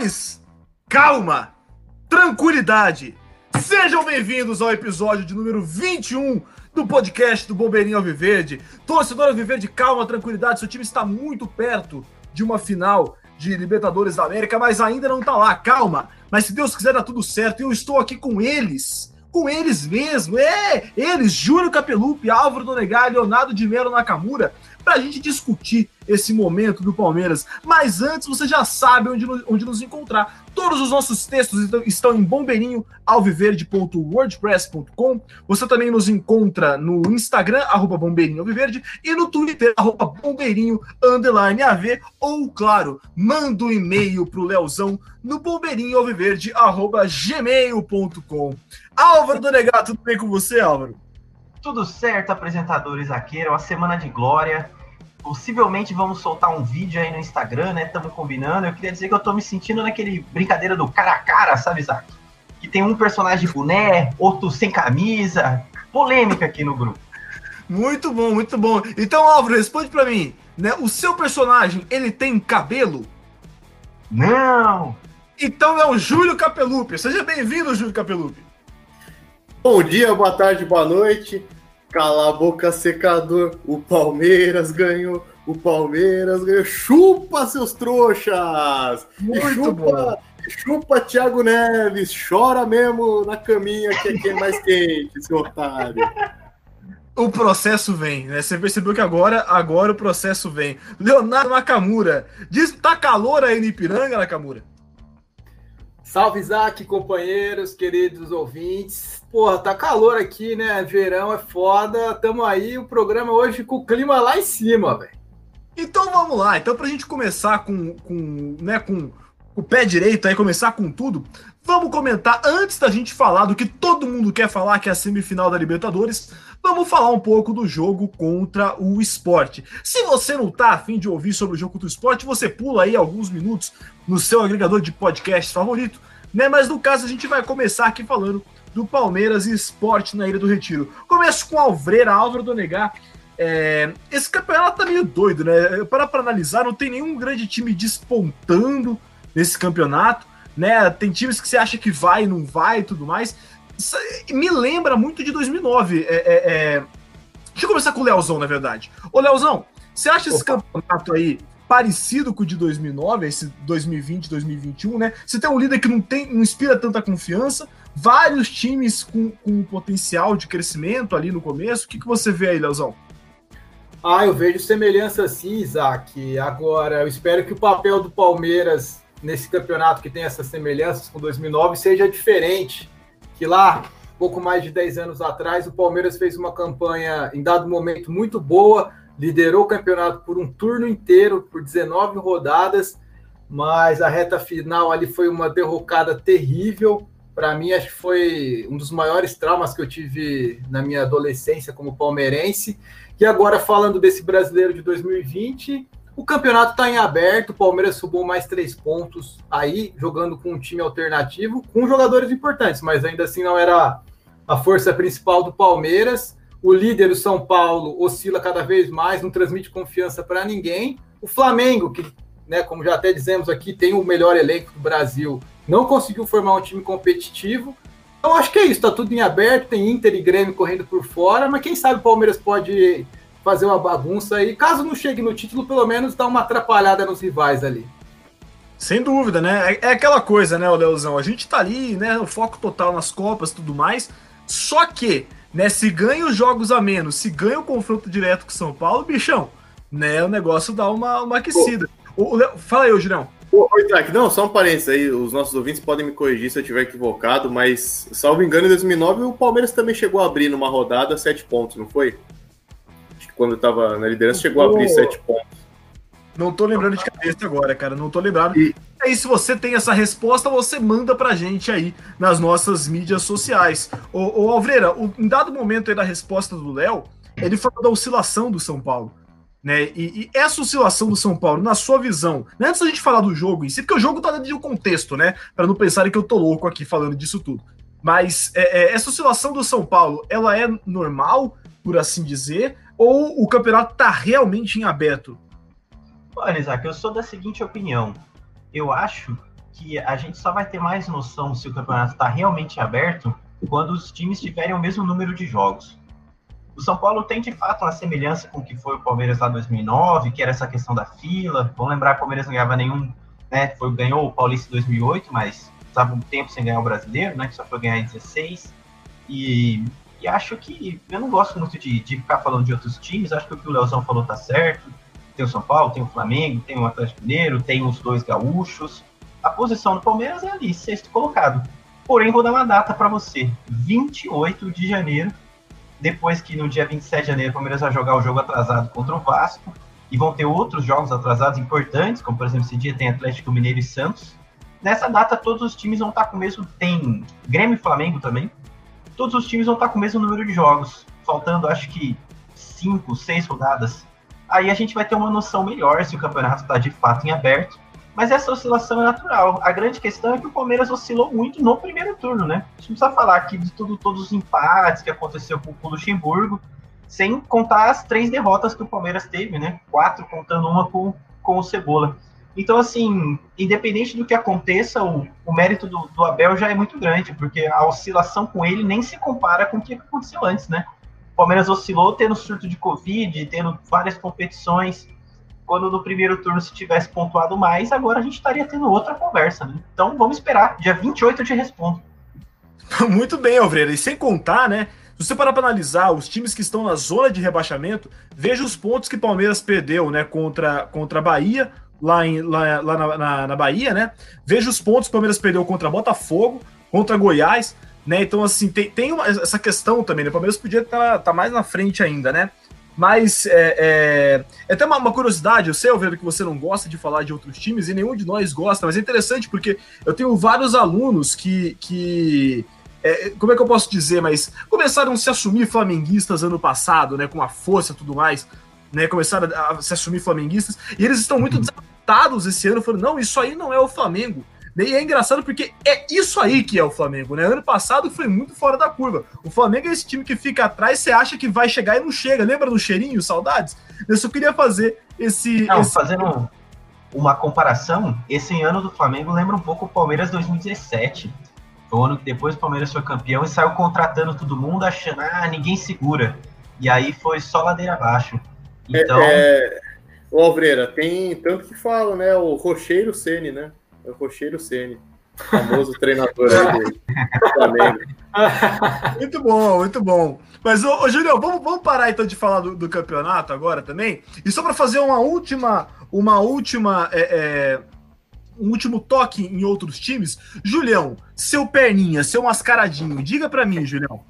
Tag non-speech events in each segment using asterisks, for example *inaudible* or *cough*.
Senhores, calma, tranquilidade. Sejam bem-vindos ao episódio de número 21 do podcast do Bombeirinho Alviverde. Torcedor Alviverde, calma, tranquilidade. Seu time está muito perto de uma final de Libertadores da América, mas ainda não está lá. Calma. Mas se Deus quiser, dá tudo certo. Eu estou aqui com eles. Com eles mesmo, é, eles, Júlio Capelupi, Álvaro Donegal, Leonardo de Melo Nakamura, para a gente discutir esse momento do Palmeiras. Mas antes, você já sabe onde, onde nos encontrar. Todos os nossos textos estão em bombeirinhoalviverde.wordpress.com. Você também nos encontra no Instagram, arroba bombeirinhoalviverde, e no Twitter, arroba bombeirinho, underline AV, ou, claro, manda um e-mail pro Leozão no bombeirinhoalviverde, arroba gmail.com. Álvaro Donegato, tudo bem com você, Álvaro? Tudo certo, apresentadores Zaqueiro, uma semana de glória. Possivelmente vamos soltar um vídeo aí no Instagram, né? Estamos combinando. Eu queria dizer que eu tô me sentindo naquele brincadeira do cara a cara, sabe, Zac? Que tem um personagem de boné, outro sem camisa. Polêmica aqui no grupo. Muito bom, muito bom. Então, Álvaro, responde para mim. Né? O seu personagem, ele tem cabelo? Não! Então é o Júlio Capelupi. Seja bem-vindo, Júlio Capelupi. Bom dia, boa tarde, boa noite. Cala a boca, secador. O Palmeiras ganhou. O Palmeiras ganhou. Chupa, seus trouxas! Muito chupa, chupa, Thiago Neves. Chora mesmo na caminha que aqui é mais quente, seu otário. O processo vem, né? Você percebeu que agora, agora o processo vem. Leonardo Nakamura. Diz, tá calor aí no Ipiranga, Nakamura? Salve, Isaac, companheiros, queridos ouvintes. Porra, tá calor aqui, né? Verão é foda. Tamo aí, o programa hoje com o clima lá em cima, velho. Então vamos lá. Então, pra gente começar com, com, né, com o pé direito aí, começar com tudo, vamos comentar, antes da gente falar do que todo mundo quer falar, que é a semifinal da Libertadores, vamos falar um pouco do jogo contra o esporte. Se você não tá afim de ouvir sobre o jogo contra o esporte, você pula aí alguns minutos no seu agregador de podcast favorito, né? Mas no caso, a gente vai começar aqui falando do Palmeiras e esporte na Ilha do Retiro. Começo com Alvreira, Álvaro Donegar. É, esse campeonato tá meio doido, né? Para para analisar, não tem nenhum grande time despontando nesse campeonato, né? Tem times que você acha que vai, não vai e tudo mais. Isso me lembra muito de 2009. É, é, é... Deixa eu começar com o Leozão, na verdade. Ô, Leozão, você acha esse Opa. campeonato aí parecido com o de 2009, esse 2020, 2021, né? Você tem um líder que não tem, não inspira tanta confiança, vários times com, com potencial de crescimento ali no começo. O que, que você vê aí, Leozão? Ah, eu vejo semelhança sim, Isaac. Agora, eu espero que o papel do Palmeiras nesse campeonato que tem essas semelhanças com 2009 seja diferente. Que lá, pouco mais de 10 anos atrás, o Palmeiras fez uma campanha, em dado momento, muito boa, liderou o campeonato por um turno inteiro, por 19 rodadas, mas a reta final ali foi uma derrocada terrível. Para mim, acho que foi um dos maiores traumas que eu tive na minha adolescência como palmeirense. E agora, falando desse brasileiro de 2020, o campeonato está em aberto. O Palmeiras subiu mais três pontos aí, jogando com um time alternativo, com jogadores importantes, mas ainda assim não era a força principal do Palmeiras. O líder, o São Paulo, oscila cada vez mais, não transmite confiança para ninguém. O Flamengo, que, né, como já até dizemos aqui, tem o melhor elenco do Brasil, não conseguiu formar um time competitivo. Então acho que é isso, está tudo em aberto, tem Inter e Grêmio correndo por fora, mas quem sabe o Palmeiras pode fazer uma bagunça aí. Caso não chegue no título, pelo menos dá uma atrapalhada nos rivais ali. Sem dúvida, né? É, é aquela coisa, né, o Leozão? A gente tá ali, né? O foco total nas Copas e tudo mais. Só que, né, se ganha os jogos a menos, se ganha o confronto direto com o São Paulo, bichão, né? O negócio dá uma, uma aquecida. O, o Leo- Fala aí, Julião. Ô, Isaac, não, só um parênteses aí, os nossos ouvintes podem me corrigir se eu estiver equivocado, mas, salvo engano, em 2009 o Palmeiras também chegou a abrir numa rodada sete pontos, não foi? Acho que quando estava na liderança chegou a abrir sete pontos. Não tô lembrando de cabeça agora, cara. Não tô lembrado. E- Aí, se você tem essa resposta, você manda pra gente aí nas nossas mídias sociais. Ô, ô Alvreira, o- em dado momento aí da resposta do Léo, ele falou da oscilação do São Paulo. Né? E, e essa oscilação do São Paulo, na sua visão, né, antes da gente falar do jogo em si, porque o jogo tá dentro de um contexto, né? Pra não pensarem que eu tô louco aqui falando disso tudo. Mas é, é, essa oscilação do São Paulo, ela é normal, por assim dizer, ou o campeonato tá realmente em aberto? Olha, Isaac, eu sou da seguinte opinião. Eu acho que a gente só vai ter mais noção se o campeonato está realmente aberto quando os times tiverem o mesmo número de jogos. O São Paulo tem de fato uma semelhança com o que foi o Palmeiras lá em 2009, que era essa questão da fila. Vamos lembrar que o Palmeiras não ganhava nenhum, né? Foi, ganhou o Paulista em 2008, mas estava um tempo sem ganhar o brasileiro, né? Que só foi ganhar em 16. E, e acho que eu não gosto muito de, de, ficar falando de outros times. Acho que o que o Leozão falou tá certo. Tem o São Paulo, tem o Flamengo, tem o Atlético Mineiro, tem os dois gaúchos. A posição do Palmeiras é ali, sexto colocado. Porém, vou dar uma data para você: 28 de janeiro depois que no dia 27 de janeiro o Palmeiras vai jogar o jogo atrasado contra o Vasco, e vão ter outros jogos atrasados importantes, como por exemplo esse dia tem Atlético Mineiro e Santos. Nessa data todos os times vão estar com o mesmo, tem Grêmio e Flamengo também, todos os times vão estar com o mesmo número de jogos, faltando acho que cinco, seis rodadas. Aí a gente vai ter uma noção melhor se o campeonato está de fato em aberto mas essa oscilação é natural. A grande questão é que o Palmeiras oscilou muito no primeiro turno, né? A gente não precisa falar aqui de tudo, todos os empates que aconteceu com o Luxemburgo, sem contar as três derrotas que o Palmeiras teve, né? Quatro, contando uma com, com o Cebola. Então, assim, independente do que aconteça, o, o mérito do, do, Abel já é muito grande, porque a oscilação com ele nem se compara com o que aconteceu antes, né? O Palmeiras oscilou tendo surto de Covid, tendo várias competições, quando no primeiro turno se tivesse pontuado mais, agora a gente estaria tendo outra conversa, né? Então vamos esperar, dia 28 eu te respondo. *laughs* Muito bem, Alvreira, e sem contar, né? Se você parar para analisar os times que estão na zona de rebaixamento, veja os pontos que o Palmeiras perdeu, né, contra, contra a Bahia, lá, em, lá, lá na, na, na, Bahia, né? Veja os pontos que o Palmeiras perdeu contra Botafogo, contra Goiás, né? Então, assim, tem, tem uma, essa questão também, né? O Palmeiras podia estar tá, tá mais na frente ainda, né? Mas é, é, é até uma, uma, curiosidade, eu sei, Alveiro, que você não gosta de falar de outros times e nenhum de nós gosta, mas é interessante porque eu tenho vários alunos que. que é, como é que eu posso dizer, mas começaram a se assumir flamenguistas ano passado, né? Com a força e tudo mais, né? Começaram a se assumir flamenguistas, e eles estão muito desadaptados esse ano, falando, não, isso aí não é o Flamengo. E é engraçado porque é isso aí que é o Flamengo, né? Ano passado foi muito fora da curva. O Flamengo é esse time que fica atrás, você acha que vai chegar e não chega. Lembra do cheirinho, saudades? Eu só queria fazer esse. Não, esse... fazendo uma comparação, esse ano do Flamengo lembra um pouco o Palmeiras 2017. Foi o ano que depois o Palmeiras foi campeão e saiu contratando todo mundo, achando, ah, ninguém segura. E aí foi só ladeira abaixo. É, então. É, é... O Alvreira, tem tanto que fala, né? O Rocheiro Ceni, né? É o Rocheiro Ceni, famoso treinador Flamengo. *laughs* muito bom, muito bom. Mas, ô, ô Julião, vamos, vamos parar então de falar do, do campeonato agora também. E só para fazer uma última, uma última, é, é, um último toque em outros times. Julião, seu perninha, seu mascaradinho, diga para mim, Julião.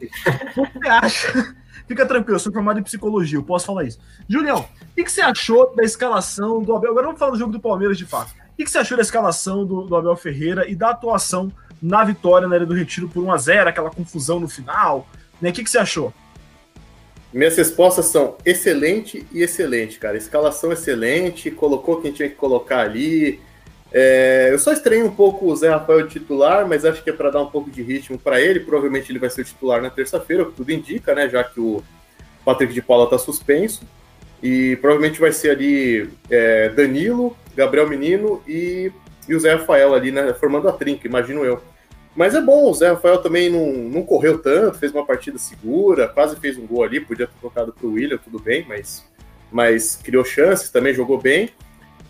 O que você acha? Fica tranquilo, eu sou formado em psicologia, eu posso falar isso. Julião, o que, que você achou da escalação do Abel? Agora vamos falar do jogo do Palmeiras de fato que, que você achou da escalação do, do, Abel Ferreira e da atuação na vitória na área do Retiro por 1x0, aquela confusão no final? Né? O que, que você achou? Minhas respostas são excelente e excelente, cara. Escalação excelente, colocou quem tinha que colocar ali. É, eu só estranho um pouco o Zé Rafael titular, mas acho que é para dar um pouco de ritmo para ele. Provavelmente ele vai ser o titular na terça-feira, o que tudo indica, né? Já que o Patrick de Paula está suspenso. E provavelmente vai ser ali é, Danilo, Gabriel Menino e, e o Zé Rafael ali, né, formando a trinca, imagino eu. Mas é bom, o Zé Rafael também não, não correu tanto, fez uma partida segura, quase fez um gol ali, podia ter tocado para o William, tudo bem, mas, mas criou chances, também jogou bem.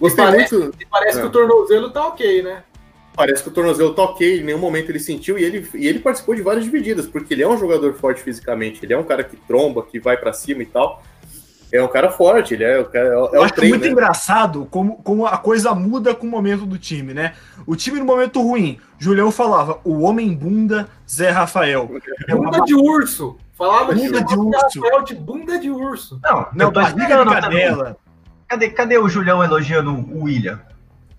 Gostei parece, muito. Parece é. que o tornozelo tá ok, né? Parece que o tornozelo tá ok, em nenhum momento ele sentiu e ele, e ele participou de várias divididas, porque ele é um jogador forte fisicamente, ele é um cara que tromba, que vai para cima e tal é um cara forte, ele é, o cara, é Eu acho trem, muito né? engraçado como, como a coisa muda com o momento do time, né? O time no momento ruim, Julião falava, o homem bunda, Zé Rafael. Bunda de urso. Falava bunda de, urso. Rafael de bunda de urso. Não, não, barriga de cadela. Cadê, cadê o Julião elogiando o William?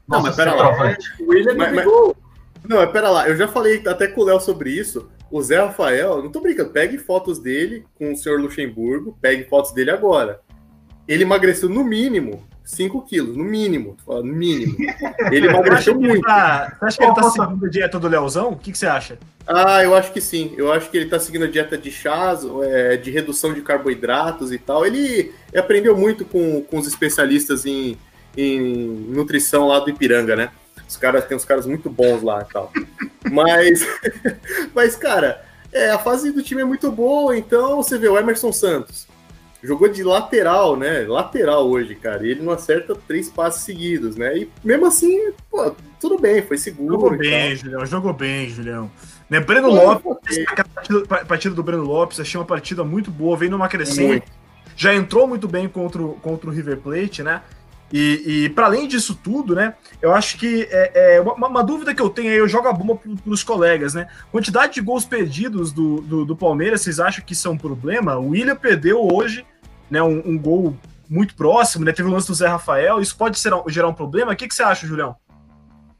Não, mas pera lá. O William mas, mas, Não, mas pera lá, eu já falei até com o Léo sobre isso. O Zé Rafael, não tô brincando, pegue fotos dele com o senhor Luxemburgo, pegue fotos dele agora. Ele emagreceu no mínimo 5 quilos, no mínimo, no mínimo. Ele *laughs* emagreceu muito. Tá, você acha que ele tá seguindo a dieta do Leozão? O que, que, você acha? Ah, eu acho que sim. Eu acho que ele tá seguindo a dieta de chás, é, de redução de carboidratos e tal. Ele aprendeu muito com, com os especialistas em, em nutrição lá do Ipiranga, né? Os caras tem uns caras muito bons lá e tal. Mas, *laughs* mas cara, é, a fase do time é muito boa, então você vê o Emerson Santos. Jogou de lateral, né? Lateral hoje, cara. E ele não acerta três passes seguidos, né? E mesmo assim, pô, tudo bem, foi seguro. Jogou bem, Julião. Jogou bem, Julião. Né, Breno Lopes, a partida, a partida, do Breno Lopes, achei uma partida muito boa, vem numa crescente. Já entrou muito bem contra o, contra o River Plate, né? E, e para além disso tudo, né? Eu acho que é, é uma, uma, dúvida que eu tenho aí, eu jogo a bomba para os colegas, né? Quantidade de gols perdidos do, do, do, Palmeiras, vocês acham que isso é um problema? O William perdeu hoje né, um, um gol muito próximo, né? Teve o lance do Zé Rafael, isso pode ser, gerar um problema? O que, que você acha, Julião?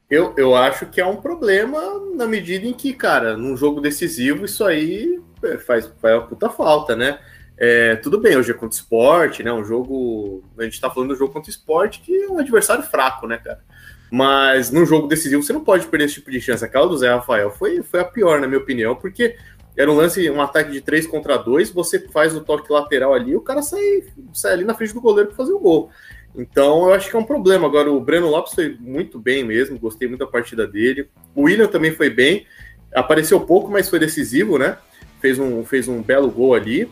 Eu, eu acho que é um problema na medida em que, cara, num jogo decisivo, isso aí é, faz, faz uma puta falta, né? É, tudo bem, hoje é contra o esporte, né? Um jogo. A gente tá falando do jogo contra o esporte, que é um adversário fraco, né, cara? Mas num jogo decisivo você não pode perder esse tipo de chance. Aquela do Zé Rafael foi, foi a pior, na minha opinião, porque era um lance, um ataque de 3 contra 2, você faz o toque lateral ali, o cara sai, sai ali na frente do goleiro para fazer o gol. Então, eu acho que é um problema. Agora, o Breno Lopes foi muito bem mesmo, gostei muito da partida dele. O William também foi bem, apareceu pouco, mas foi decisivo, né? Fez um, fez um belo gol ali.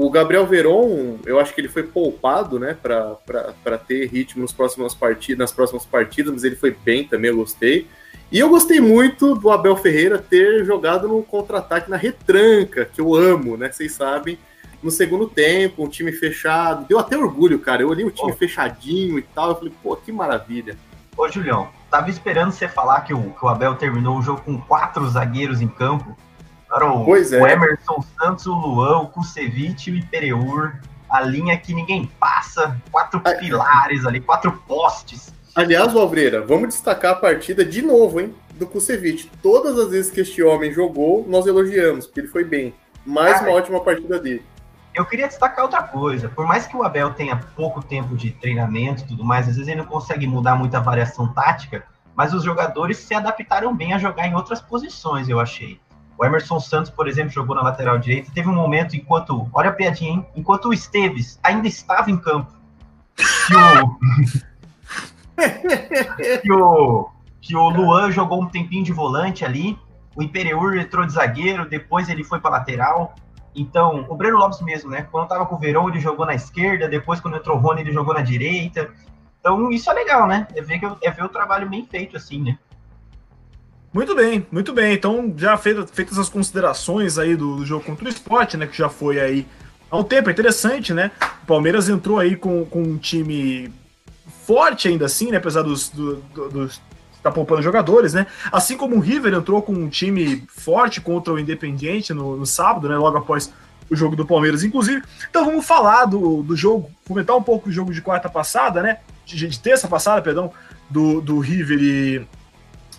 O Gabriel Veron, eu acho que ele foi poupado, né, para ter ritmo nos próximos partidas, nas próximas partidas, mas ele foi bem também, eu gostei. E eu gostei muito do Abel Ferreira ter jogado no contra-ataque na retranca, que eu amo, né? Vocês sabem no segundo tempo, um time fechado. Deu até orgulho, cara. Eu olhei o time oh. fechadinho e tal. Eu falei, pô, que maravilha. Ô, Julião, tava esperando você falar que o, que o Abel terminou o jogo com quatro zagueiros em campo. Era o, pois é. o Emerson Santos, o Luan, o Kusevich e o Ipereur. A linha que ninguém passa. Quatro ah, pilares ali, quatro postes. Aliás, Valvreira, vamos destacar a partida de novo, hein? Do Kusevich. Todas as vezes que este homem jogou, nós elogiamos, porque ele foi bem. Mais uma ótima partida dele eu queria destacar outra coisa. Por mais que o Abel tenha pouco tempo de treinamento e tudo mais, às vezes ele não consegue mudar muita variação tática, mas os jogadores se adaptaram bem a jogar em outras posições, eu achei. O Emerson Santos, por exemplo, jogou na lateral direita. Teve um momento enquanto. Olha a piadinha, hein? Enquanto o Esteves ainda estava em campo. Que o. *laughs* que o, que o Luan jogou um tempinho de volante ali. O Imperiur entrou de zagueiro, depois ele foi para lateral. Então, o Breno Lopes mesmo, né? Quando tava com o Verão, ele jogou na esquerda, depois quando entrou o Rony, ele jogou na direita. Então, isso é legal, né? É ver, é ver o trabalho bem feito, assim, né? Muito bem, muito bem. Então, já feitas, as considerações aí do, do, jogo contra o esporte, né? Que já foi aí há um tempo, é interessante, né? O Palmeiras entrou aí com, com um time forte ainda assim, né? Apesar dos, do, dos tá poupando jogadores, né? Assim como o River entrou com um time forte contra o Independiente no, no sábado, né? Logo após o jogo do Palmeiras, inclusive. Então vamos falar do, do jogo, comentar um pouco o jogo de quarta passada, né? De, de terça passada, perdão, do, do River e,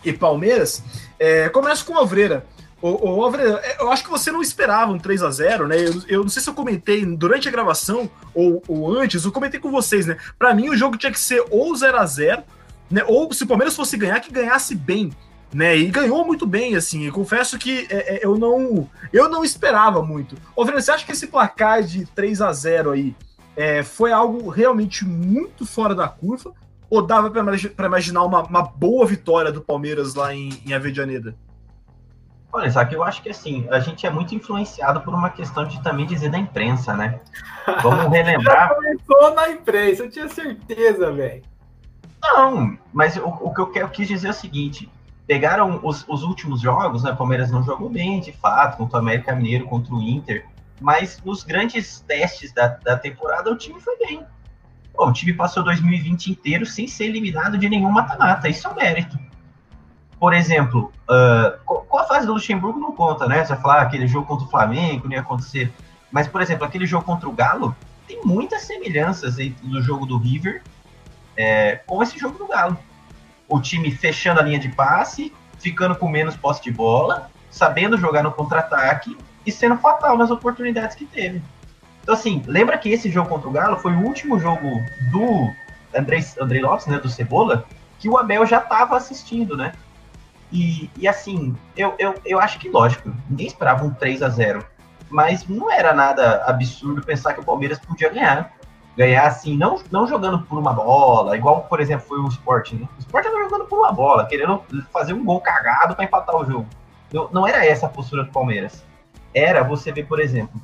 e Palmeiras. É, começo com o Alvreira. O, o Alvreira, é, eu acho que você não esperava um 3 a 0 né? Eu, eu não sei se eu comentei durante a gravação ou, ou antes, eu comentei com vocês, né? Para mim o jogo tinha que ser ou 0 a 0 né? Ou se o Palmeiras fosse ganhar, que ganhasse bem. Né, e ganhou muito bem, assim. Eu confesso que é, é, eu não eu não esperava muito. Ô, Fernando, você acha que esse placar de 3 a 0 aí é, foi algo realmente muito fora da curva? Ou dava para imaginar uma, uma, boa vitória do Palmeiras lá em, em Avedianeda? Olha, Isaac, eu acho que assim, a gente é muito influenciado por uma questão de também dizer da imprensa, né? Vamos *laughs* relembrar. começou na imprensa, eu tinha certeza, velho. Não, mas o, o que eu, quero, eu quis dizer é o seguinte: pegaram os, os últimos jogos, né? O Palmeiras não jogou bem, de fato, contra o América Mineiro, contra o Inter, mas nos grandes testes da, da temporada o time foi bem. Pô, o time passou 2020 inteiro sem ser eliminado de nenhum mata-mata, isso é um mérito. Por exemplo, uh, a fase do Luxemburgo não conta, né? Você vai falar ah, aquele jogo contra o Flamengo, não ia acontecer. Mas, por exemplo, aquele jogo contra o Galo tem muitas semelhanças do jogo do River é, com esse jogo do Galo. O time fechando a linha de passe, ficando com menos posse de bola, sabendo jogar no contra-ataque e sendo fatal nas oportunidades que teve. Então, assim, lembra que esse jogo contra o Galo foi o último jogo do Andrei, Andrei Lopes, né, do Cebola, que o Abel já estava assistindo, né? E, e assim, eu, eu, eu acho que, lógico, ninguém esperava um 3 a 0 mas não era nada absurdo pensar que o Palmeiras podia ganhar. ganhar assim, não, não jogando por uma bola, igual, por exemplo, foi o Sport. Né? O Sport estava jogando por uma bola, querendo fazer um gol cagado para empatar o jogo. Não, não era essa a postura do Palmeiras. Era você ver, por exemplo,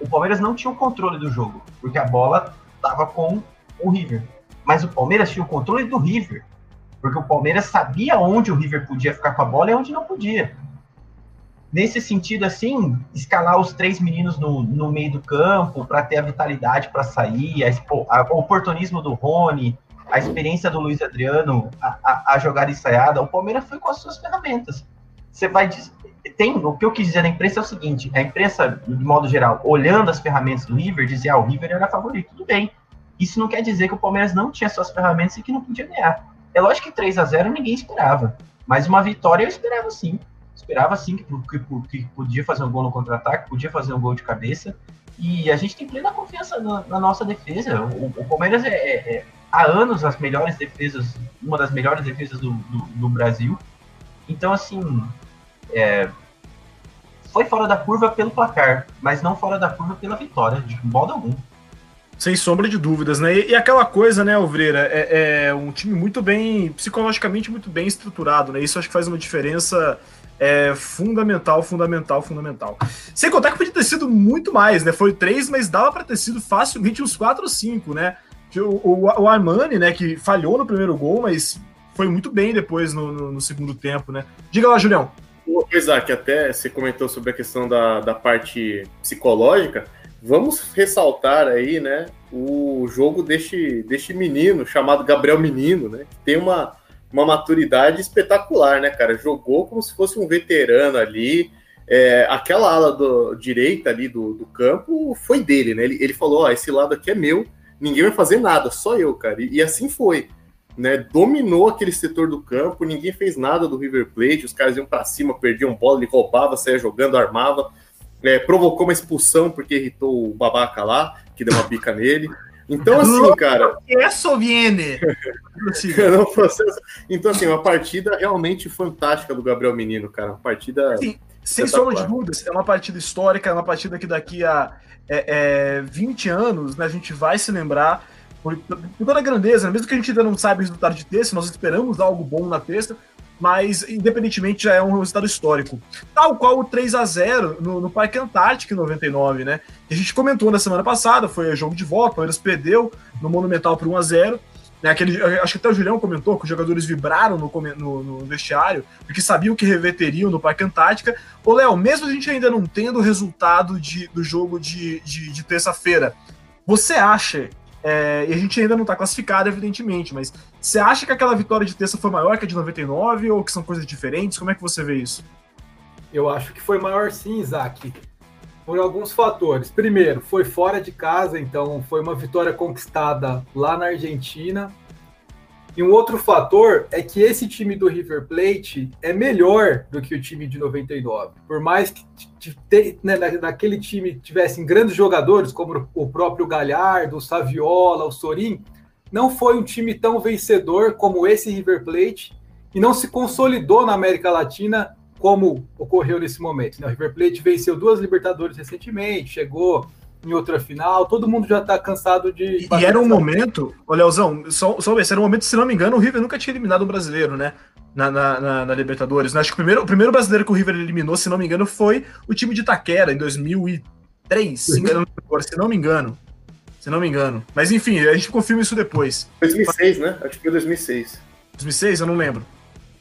o Palmeiras não tinha o controle do jogo, porque a bola estava com o River. Mas o Palmeiras tinha o controle do River, porque o Palmeiras sabia onde o River podia ficar com a bola e onde não podia. Nesse sentido, assim, escalar os três meninos no, no meio do campo para ter a vitalidade para sair, a, a, o oportunismo do Rony, a experiência do Luiz Adriano, a, a, a jogada ensaiada, o Palmeiras foi com as suas ferramentas. Você vai tem o que eu quis dizer na imprensa é o seguinte: a imprensa, de modo geral, olhando as ferramentas do River, dizia ah, o River era favorito. Tudo bem. Isso não quer dizer que o Palmeiras não tinha suas ferramentas e que não podia ganhar. É lógico que 3 a 0 ninguém esperava, mas uma vitória eu esperava sim. Esperava sim que, que, que podia fazer um gol no contra-ataque, podia fazer um gol de cabeça. E a gente tem plena confiança na, na nossa defesa. O, o Palmeiras é, é, é, há anos as melhores defesas, uma das melhores defesas do, do, do Brasil. Então, assim, é, foi fora da curva pelo placar, mas não fora da curva pela vitória, de modo algum. Sem sombra de dúvidas, né? E, e aquela coisa, né, Alvreira, é, é, um time muito bem, psicologicamente muito bem estruturado, né? Isso acho que faz uma diferença é, fundamental, fundamental, fundamental. Sem contar que podia ter sido muito mais, né? Foi três, mas dava para ter sido facilmente uns quatro ou cinco, né? O, o, o, Armani, né, que falhou no primeiro gol, mas foi muito bem depois no, no, no segundo tempo, né? Diga lá, Julião. Isaac, até você comentou sobre a questão da, da parte psicológica. Vamos ressaltar aí, né, o jogo deste, deste menino, chamado Gabriel Menino, né, que tem uma, uma maturidade espetacular, né, cara? Jogou como se fosse um veterano ali. É, aquela ala do, direita ali do, do campo foi dele, né? Ele, ele falou: Ó, esse lado aqui é meu, ninguém vai fazer nada, só eu, cara. E, e assim foi né, dominou aquele setor do campo, ninguém fez nada do River Plate, os caras iam para cima, perdiam bola, ele roubava, saía jogando, armava, é, provocou uma expulsão porque irritou o babaca lá, que deu uma bica nele. Então, *laughs* assim, cara. Isso viene! *laughs* então, assim, uma partida realmente fantástica do Gabriel Menino, cara. Uma partida. Sim, sem sombra de dúvidas, é uma partida histórica, é uma partida que daqui a é, é, 20 anos né, a gente vai se lembrar por, toda a grandeza, né? mesmo que a gente ainda não saiba o resultado de terça, nós esperamos algo bom na terça, mas independentemente já é um resultado histórico. Tal qual o 3 a 0 no, no Parque Antártico em 99, né? Que a gente comentou na semana passada, foi jogo de volta, o Palmeiras perdeu no Monumental por 1 a 0 né, aquele, acho que até o Julião comentou que os jogadores vibraram no, no, no vestiário, porque sabiam que reverteriam no Parque Antártica. Ô, Léo, mesmo a gente ainda não tendo o resultado de, do jogo de, de, de terça-feira, você acha é, e a gente ainda não está classificado, evidentemente, mas você acha que aquela vitória de terça foi maior que a de 99 ou que são coisas diferentes? Como é que você vê isso? Eu acho que foi maior sim, Isaac, por alguns fatores. Primeiro, foi fora de casa, então foi uma vitória conquistada lá na Argentina. E um outro fator é que esse time do River Plate é melhor do que o time de 99. Por mais que né, naquele time tivessem grandes jogadores, como o próprio Galhardo, o Saviola, o Sorin, não foi um time tão vencedor como esse River Plate e não se consolidou na América Latina como ocorreu nesse momento. Né? O River Plate venceu duas Libertadores recentemente, chegou em outra final, todo mundo já tá cansado de. E, era um momento, ô Leozão, só, só ver, era um momento, se não me engano, o River nunca tinha eliminado um brasileiro, né? Na, na, na, na Libertadores. Acho que o primeiro, o primeiro brasileiro que o River eliminou, se não me engano, foi o time de Itaquera, em 2003, se, *laughs* não, se não me engano. Se não me engano. Mas enfim, a gente confirma isso depois. 2006, né? Acho que foi 2006. 2006? Eu não lembro.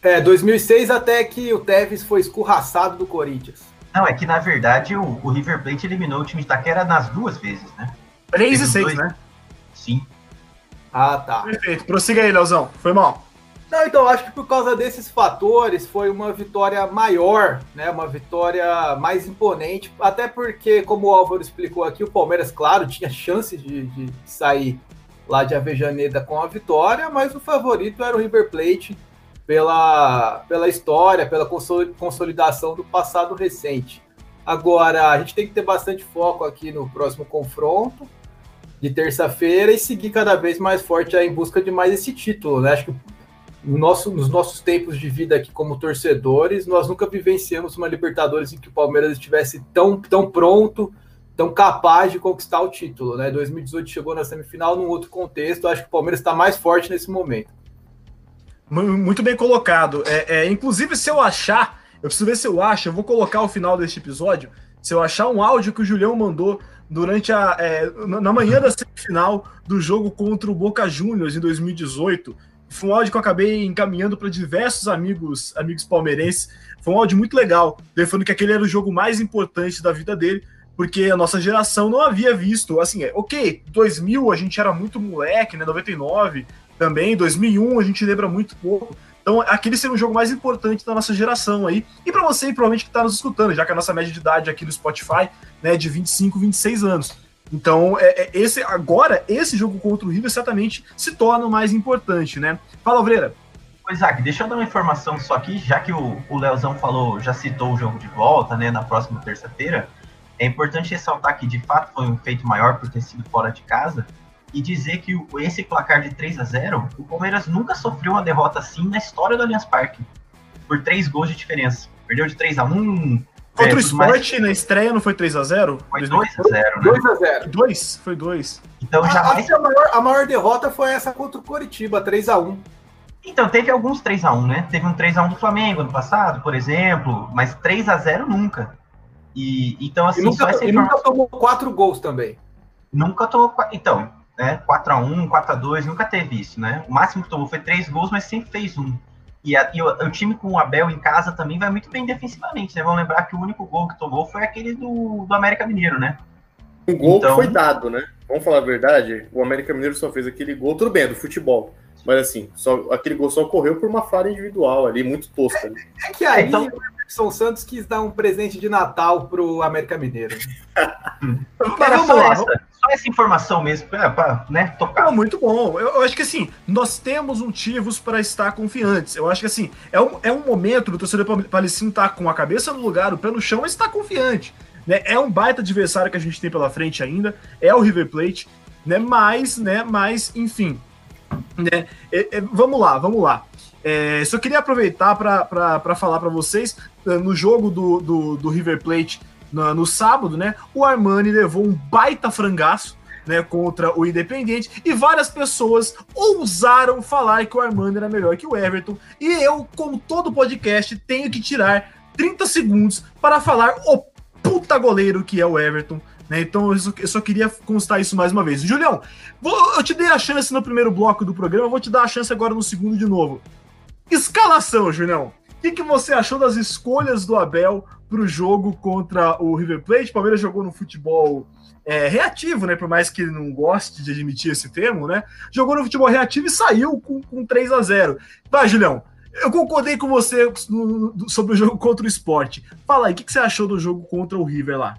É, 2006 até que o Tevez foi escorraçado do Corinthians. Não, é que na verdade o, o River Plate eliminou o time de Taquera nas duas vezes, né? 3 e 6, né? Sim. Ah, tá. Perfeito. Prossiga aí, Leozão. Foi mal. Não, então acho que por causa desses fatores foi uma vitória maior, né? Uma vitória mais imponente, até porque, como o Álvaro explicou aqui, o Palmeiras, claro, *laughs* tinha chance de, de sair lá de Avejaneda com a vitória, mas o favorito era o River Plate pela, pela história, pela consolidação do passado recente. Agora, a gente tem que ter bastante foco aqui no próximo confronto de terça-feira e seguir cada vez mais forte em busca de mais esse título. Né? Acho que no nosso, nos nossos tempos de vida aqui como torcedores, nós nunca vivenciamos uma Libertadores em que o Palmeiras estivesse tão, tão pronto, tão capaz de conquistar o título, né? 2018 chegou na semifinal num outro contexto, acho que o Palmeiras está mais forte nesse momento. Muito bem colocado. É, é, inclusive, se eu achar, eu preciso ver se eu acho, eu vou colocar o final deste episódio. Se eu achar um áudio que o Julião mandou durante a. É, na manhã da semifinal do jogo contra o Boca Juniors em 2018. Foi um áudio que eu acabei encaminhando para diversos amigos, amigos palmeirenses. Foi um áudio muito legal, falando que aquele era o jogo mais importante da vida dele, porque a nossa geração não havia visto. Assim, é, ok, 2000 a gente era muito moleque, né? 99 também, 2001 a gente lembra muito pouco. Então, aquele seria o jogo mais importante da nossa geração aí. E para você, provavelmente, que está nos escutando, já que a nossa média de idade aqui no Spotify né, é de 25, 26 anos. Então, é, é, esse agora, esse jogo contra o River certamente se torna o mais importante, né? Fala, Obreira. Pois é, deixa eu dar uma informação só aqui, já que o, o Leozão falou, já citou o jogo de volta, né, na próxima terça-feira. É importante ressaltar que, de fato, foi um feito maior por ter sido fora de casa e dizer que esse placar de 3 a 0 o Palmeiras nunca sofreu uma derrota assim na história do Allianz Parque, por três gols de diferença. Perdeu de 3 a 1 Contra é, o Sport mais... na estreia não foi 3x0? Foi 2x0, né? 2x0. 2? Foi 2. Então já mais... a, maior, a maior derrota foi essa contra o Coritiba, 3x1. Então, teve alguns 3x1, né? Teve um 3x1 do Flamengo ano passado, por exemplo, mas 3x0 nunca. E, então, assim, e nunca, e nunca tomou 4 gols também. Nunca tomou. Então, né? 4x1, 4x2, nunca teve isso, né? O máximo que tomou foi 3 gols, mas sempre fez um. E, a, e o, o, time com o Abel em casa também vai muito bem defensivamente, né? Vamos lembrar que o único gol que tomou foi aquele do, do América Mineiro, né? Um gol então... que foi dado, né? Vamos falar a verdade, o América Mineiro só fez aquele gol, tudo bem, é do futebol. Mas assim, só, aquele gol só ocorreu por uma falha individual ali, muito tosca. Né? É que aí então... São Santos quis dar um presente de Natal pro América Mineiro. *laughs* Mas vamos lá. Essa, só essa informação mesmo, para né, tocar. muito bom. Eu, eu, acho que assim, nós temos motivos para estar confiantes. Eu acho que assim, é um, é um momento do torcedor palestino estar tá com a cabeça no lugar, o pé no chão, mas estar confiante. Né? É um baita adversário que a gente tem pela frente ainda, é o River Plate, né? Mas, né, mas, enfim. Né? É, é, vamos lá, vamos lá. É, só queria aproveitar para falar para vocês, eh, no jogo do, do, do River Plate no, no, sábado, né? O Armani levou um baita frangaço. Né, contra o Independente, e várias pessoas ousaram falar que o Armani era melhor que o Everton, e eu, como todo podcast, tenho que tirar 30 segundos para falar o puta goleiro que é o Everton, né? Então eu só, eu só, queria constar isso mais uma vez. Julião, vou, eu te dei a chance no primeiro bloco do programa, vou te dar a chance agora no segundo de novo. Escalação, Julião. O que, que você achou das escolhas do Abel para o jogo contra o River Plate? O Palmeiras jogou no futebol é, reativo, né? Por mais que ele não goste de admitir esse termo, né? Jogou no futebol reativo e saiu com, com 3 a 0 Vai, Julião. Eu concordei com você no, sobre o jogo contra o esporte. Fala aí, o que, que você achou do jogo contra o River lá?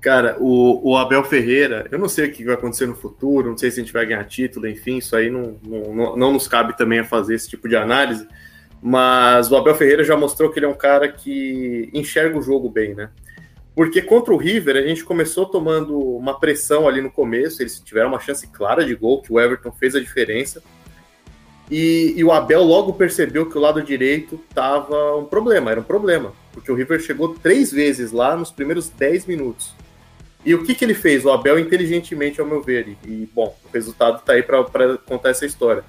Cara, o, o, Abel Ferreira, eu não sei o que vai acontecer no futuro, não sei se a gente vai ganhar título, enfim, isso aí não, não, não nos cabe também a fazer esse tipo de análise, mas o Abel Ferreira já mostrou que ele é um cara que enxerga o jogo bem, né? Porque contra o River, a gente começou tomando uma pressão ali no começo, eles tiveram uma chance clara de gol, que o Everton fez a diferença, e, e o Abel logo percebeu que o lado direito estava um problema, era um problema, porque o River chegou três vezes lá nos primeiros 10 minutos. E o que, que ele fez? O Abel, inteligentemente, ao meu ver, e, e bom, o resultado está aí para contar essa história.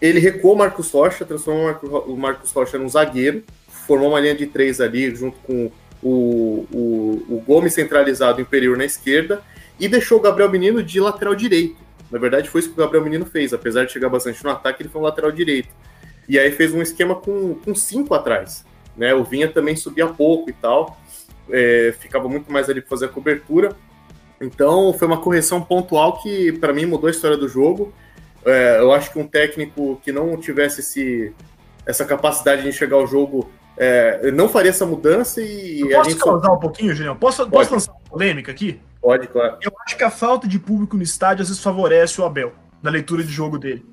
Ele recuou o Marcos Rocha, transformou o Marcos Rocha num zagueiro, formou uma linha de três ali, junto com o, o, o Gomes centralizado inferior na esquerda, e deixou o Gabriel Menino de lateral direito. Na verdade, foi isso que o Gabriel Menino fez. Apesar de chegar bastante no ataque, ele foi um lateral direito. E aí fez um esquema com, com cinco atrás. Né? O Vinha também subia pouco e tal. É, ficava muito mais ali para fazer a cobertura. Então foi uma correção pontual que para mim mudou a história do jogo. É, eu acho que um técnico que não tivesse esse, essa capacidade de enxergar o jogo é, não faria essa mudança e eu a posso causar só... um pouquinho, Julião? Posso, posso lançar uma polêmica aqui? Pode, claro. Eu acho que a falta de público no estádio às vezes favorece o Abel na leitura de jogo dele.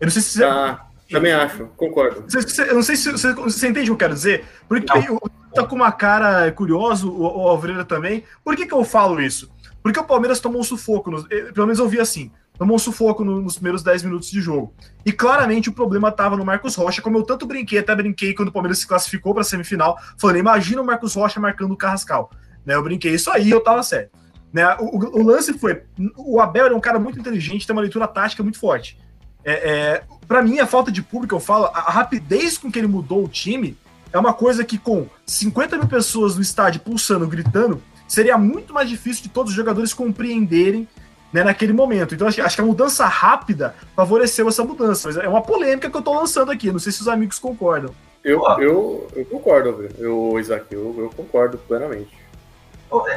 Eu não sei se você. Ah, também acho, concordo. Eu não sei se você, você entende o que eu quero dizer, porque não. tá com uma cara curiosa, o, o Alvreira também. Por que, que eu falo isso? Porque o Palmeiras tomou um sufoco, no, eh, pelo menos eu vi assim, tomou um sufoco no, nos primeiros 10 minutos de jogo. E claramente o problema estava no Marcos Rocha, como eu tanto brinquei, até brinquei quando o Palmeiras se classificou para a semifinal, falando, imagina o Marcos Rocha marcando o Carrascal. Né, eu brinquei isso aí, eu tava certo. Né? O, o, lance foi: o Abel era um cara muito inteligente, tem uma leitura tática muito forte. É, é, para mim, a falta de público, eu falo, a rapidez com que ele mudou o time é uma coisa que, com 50 mil pessoas no estádio pulsando, gritando, seria muito mais difícil de todos os jogadores compreenderem né, naquele momento. Então, acho, acho, que a mudança rápida favoreceu essa mudança. Mas é uma polêmica que eu estou lançando aqui, não sei se os amigos concordam. Eu, eu, eu concordo, eu, Isaac, eu, eu concordo plenamente.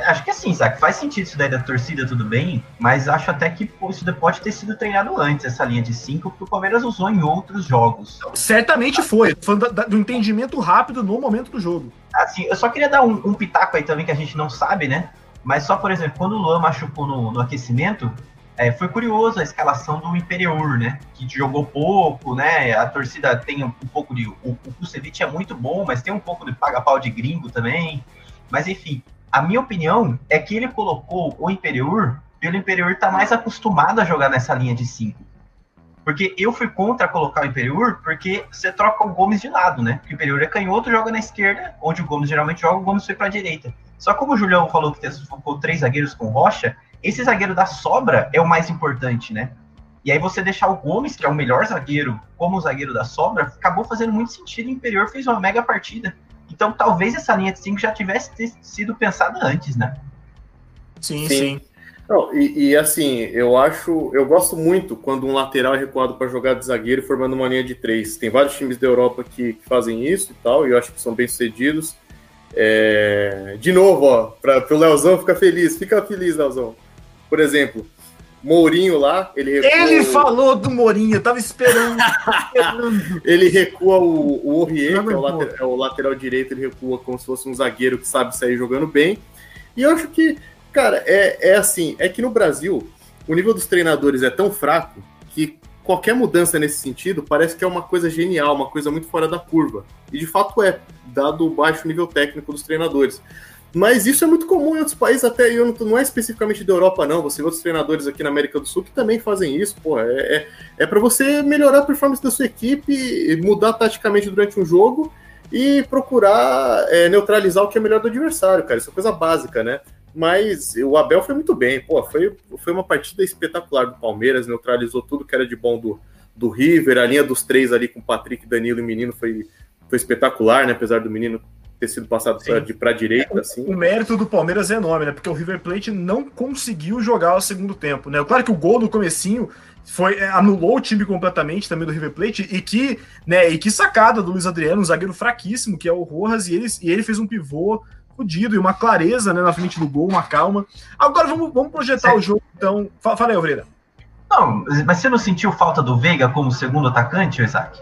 Acho que assim, Isaac, faz sentido isso daí da torcida, tudo bem, mas acho até que pô, isso pode ter sido treinado antes, essa linha de 5, que o Palmeiras usou em outros jogos. Certamente foi, foi do, do entendimento rápido no momento do jogo. Assim, eu só queria dar um, um, pitaco aí também que a gente não sabe, né? Mas só, por exemplo, quando o Luan machucou no, no aquecimento, é, foi curioso a escalação do Imperiur, né? Que jogou pouco, né? A torcida tem um, um pouco de. O, o Kusevich é muito bom, mas tem um pouco de paga-pau de gringo também. Mas enfim, a minha opinião é que ele colocou o Imperiur pelo Imperiur estar tá mais acostumado a jogar nessa linha de 5. Porque eu fui contra colocar o Imperiur porque você troca o Gomes de lado, né? Porque o Imperiur é canhoto, joga na esquerda, onde o Gomes geralmente joga, o Gomes foi para a direita. Só como o Julião falou que focou três zagueiros com Rocha, esse zagueiro da sobra é o mais importante, né? E aí você deixar o Gomes, que é o melhor zagueiro, como o zagueiro da sobra, acabou fazendo muito sentido. O Imperiur fez uma mega partida. Então talvez essa linha de 5 já tivesse sido pensada antes, né? Sim, sim. sim. Não, e, e, assim, eu acho, eu gosto muito quando um lateral é recuado para jogar de zagueiro formando uma linha de três. Tem vários times da Europa que, que fazem isso e tal, e eu acho que são bem sucedidos. É... De novo, ó, para o Leozão ficar feliz, fica feliz, Leozão. Por exemplo, Mourinho lá, ele recua... Ele falou do Mourinho, eu tava esperando. *laughs* ele recua o, o que é o, lateral, é o, lateral, direito, ele recua como se fosse um zagueiro que sabe sair jogando bem. E eu acho que, cara, é, é assim, é que no Brasil, o nível dos treinadores é tão fraco qualquer mudança nesse sentido parece que é uma coisa genial, uma coisa muito fora da curva. E de fato é, dado o baixo nível técnico dos treinadores. Mas isso é muito comum em outros países, até eu não, não é especificamente da Europa, não. Você vê outros treinadores aqui na América do Sul que também fazem isso, pô. É, é, é para você melhorar a performance da sua equipe, mudar taticamente durante um jogo e procurar é, neutralizar o que é melhor do adversário, cara. Isso é coisa básica, né? Mas o Abel foi muito bem, pô. Foi, foi uma partida espetacular do Palmeiras, neutralizou tudo que era de bom do, do River, a linha dos três ali com Patrick, Danilo e Menino foi, foi espetacular, né? Apesar do Menino ter sido passado para a direita. É, assim. O, mérito do Palmeiras é enorme, né? Porque o River Plate não conseguiu jogar o segundo tempo, né? Claro que o gol do comecinho foi é, anulou o time completamente também do River Plate e que, né, e que sacada do Luiz Adriano, um zagueiro fraquíssimo, que é o Rojas, e ele, e ele fez um pivô fodido e uma clareza né, na frente do gol, uma calma. Agora vamos, vamos projetar certo. o jogo, então. Fala aí, Alvreira. Não, mas você não sentiu falta do Veiga como segundo atacante, Isaac?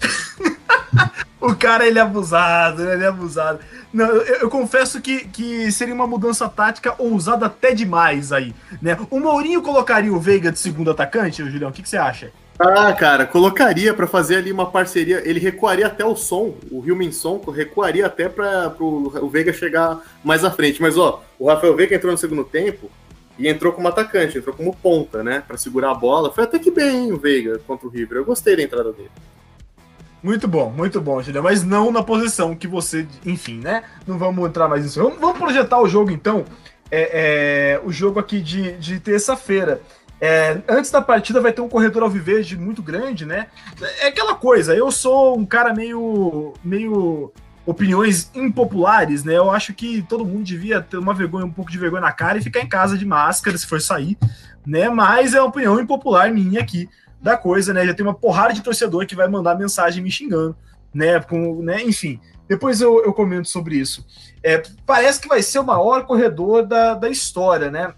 *laughs* O cara, ele é abusado, ele é abusado. Não, eu, eu, confesso que, que seria uma mudança tática ousada até demais aí, né? O Mourinho colocaria o Veiga de segundo atacante, Julião? O que, que você acha? Ah, cara, colocaria para fazer ali uma parceria. Ele recuaria até o som, o Hilminson recuaria até para o Veiga chegar mais à frente. Mas ó, o Rafael Veiga entrou no segundo tempo e entrou como atacante, entrou como ponta, né, para segurar a bola. Foi até que bem o Veiga contra o River. Eu gostei da entrada dele. Muito bom, muito bom, Julião. Mas não na posição que você. Enfim, né? Não vamos entrar mais nisso. Vamos, vamos projetar o jogo, então. É, é, o jogo aqui de, de terça-feira. É, antes da partida vai ter um corredor alviverde muito grande, né? É aquela coisa, eu sou um cara meio. meio opiniões impopulares, né? Eu acho que todo mundo devia ter uma vergonha, um pouco de vergonha na cara e ficar em casa de máscara se for sair, né? Mas é uma opinião impopular minha aqui da coisa, né? Já tem uma porrada de torcedor que vai mandar mensagem me xingando, né? Com, né? Enfim, depois eu, eu comento sobre isso. É, parece que vai ser o maior corredor da, da história, né?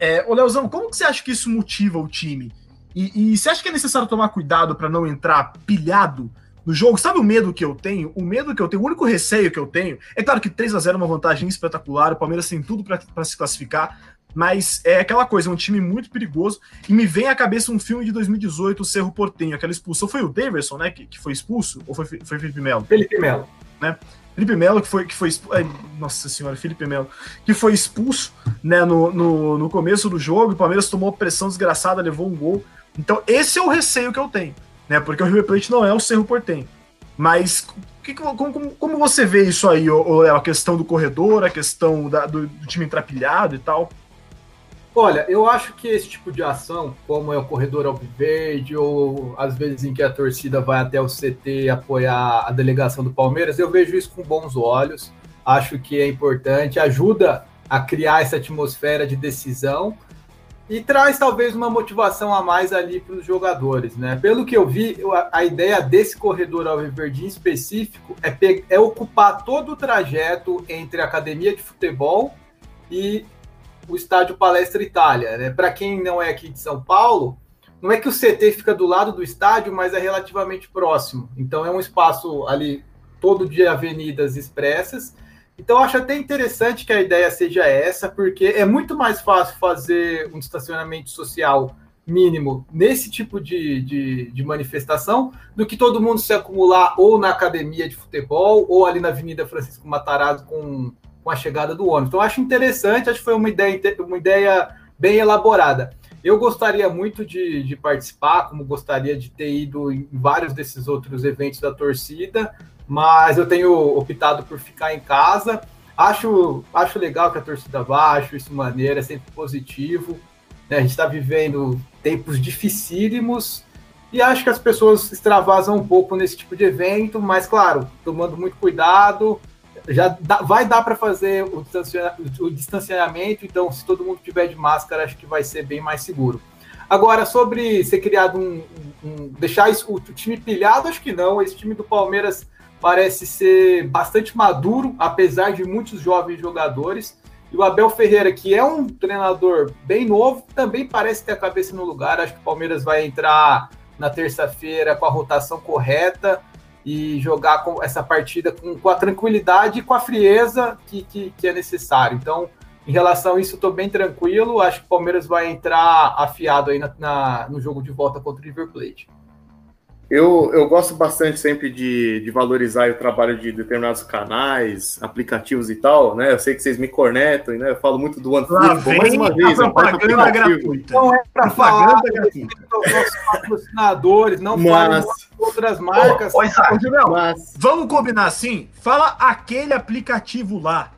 É, ô Leozão, como que você acha que isso motiva o time? E, e você acha que é necessário tomar cuidado para não entrar pilhado no jogo? Sabe o medo que eu tenho? O medo que eu tenho, o único receio que eu tenho, é claro que 3 a 0 é uma vantagem espetacular, o Palmeiras tem tudo para se classificar, mas é aquela coisa, é um time muito perigoso. E me vem à cabeça um filme de 2018, o Cerro Portenho, aquela expulsão. Foi o Daverson, né, que, que foi expulso? Ou foi, foi Felipe Melo? Felipe Melo. Né? Felipe Melo, que foi, que foi expulso. Nossa senhora, Felipe Melo, que foi expulso né, no, no, no começo do jogo. O Palmeiras tomou pressão desgraçada, levou um gol. Então, esse é o receio que eu tenho, né? Porque o River Plate não é o Cerro Portenho. Mas que, como, como, você vê isso aí, Léo? A questão do corredor, a questão da, do, do, time entrapilhado e tal? Olha, eu acho que esse tipo de ação, como é o corredor alviverde, ou às vezes em que a torcida vai até o CT apoiar a delegação do Palmeiras, eu vejo isso com bons olhos. Acho que é importante, ajuda a criar essa atmosfera de decisão e traz talvez uma motivação a mais ali para os jogadores, né? Pelo que eu vi, a, ideia desse corredor alviverde específico é, é ocupar todo o trajeto entre a academia de futebol e o estádio Palestra Itália, né? Para quem não é aqui de São Paulo, não é que o CT fica do lado do estádio, mas é relativamente próximo. Então é um espaço ali todo de avenidas expressas então, acho até interessante que a ideia seja essa, porque é muito mais fácil fazer um estacionamento social mínimo nesse tipo de, de, de, manifestação do que todo mundo se acumular ou na academia de futebol ou ali na Avenida Francisco Matarazzo com, com a chegada do ônibus. Então, acho interessante, acho que foi uma ideia, uma ideia bem elaborada. Eu gostaria muito de, de participar, como gostaria de ter ido em vários desses outros eventos da torcida, mas eu tenho optado por ficar em casa. Acho, acho legal que a torcida vá, acho isso maneiro, é sempre positivo. Né? A gente está vivendo tempos dificílimos e acho que as pessoas extravasam um pouco nesse tipo de evento, mas claro, tomando muito cuidado. Já dá, vai dar para fazer o, o distanciamento, então se todo mundo tiver de máscara, acho que vai ser bem mais seguro. Agora, sobre ser criado um. um deixar isso, o time pilhado, acho que não. Esse time do Palmeiras parece ser bastante maduro, apesar de muitos jovens jogadores. E o Abel Ferreira, que é um treinador bem novo, também parece ter a cabeça no lugar. Acho que o Palmeiras vai entrar na terça-feira com a rotação correta e jogar com essa partida com, com a tranquilidade e com a frieza que, que, que é necessário. Então, em relação a isso, estou bem tranquilo. Acho que o Palmeiras vai entrar afiado aí na, na, no jogo de volta contra o River Plate. Eu, eu gosto bastante sempre de, de valorizar o trabalho de determinados canais, aplicativos e tal, né? Eu sei que vocês me cornetam, né? Eu falo muito do OneFootball, mais uma vez. A propaganda gratuita. Não é para falar gratuita. nossos patrocinadores, não Mas... outras marcas. Ô, ô, Mas... Vamos combinar assim? Fala aquele aplicativo lá,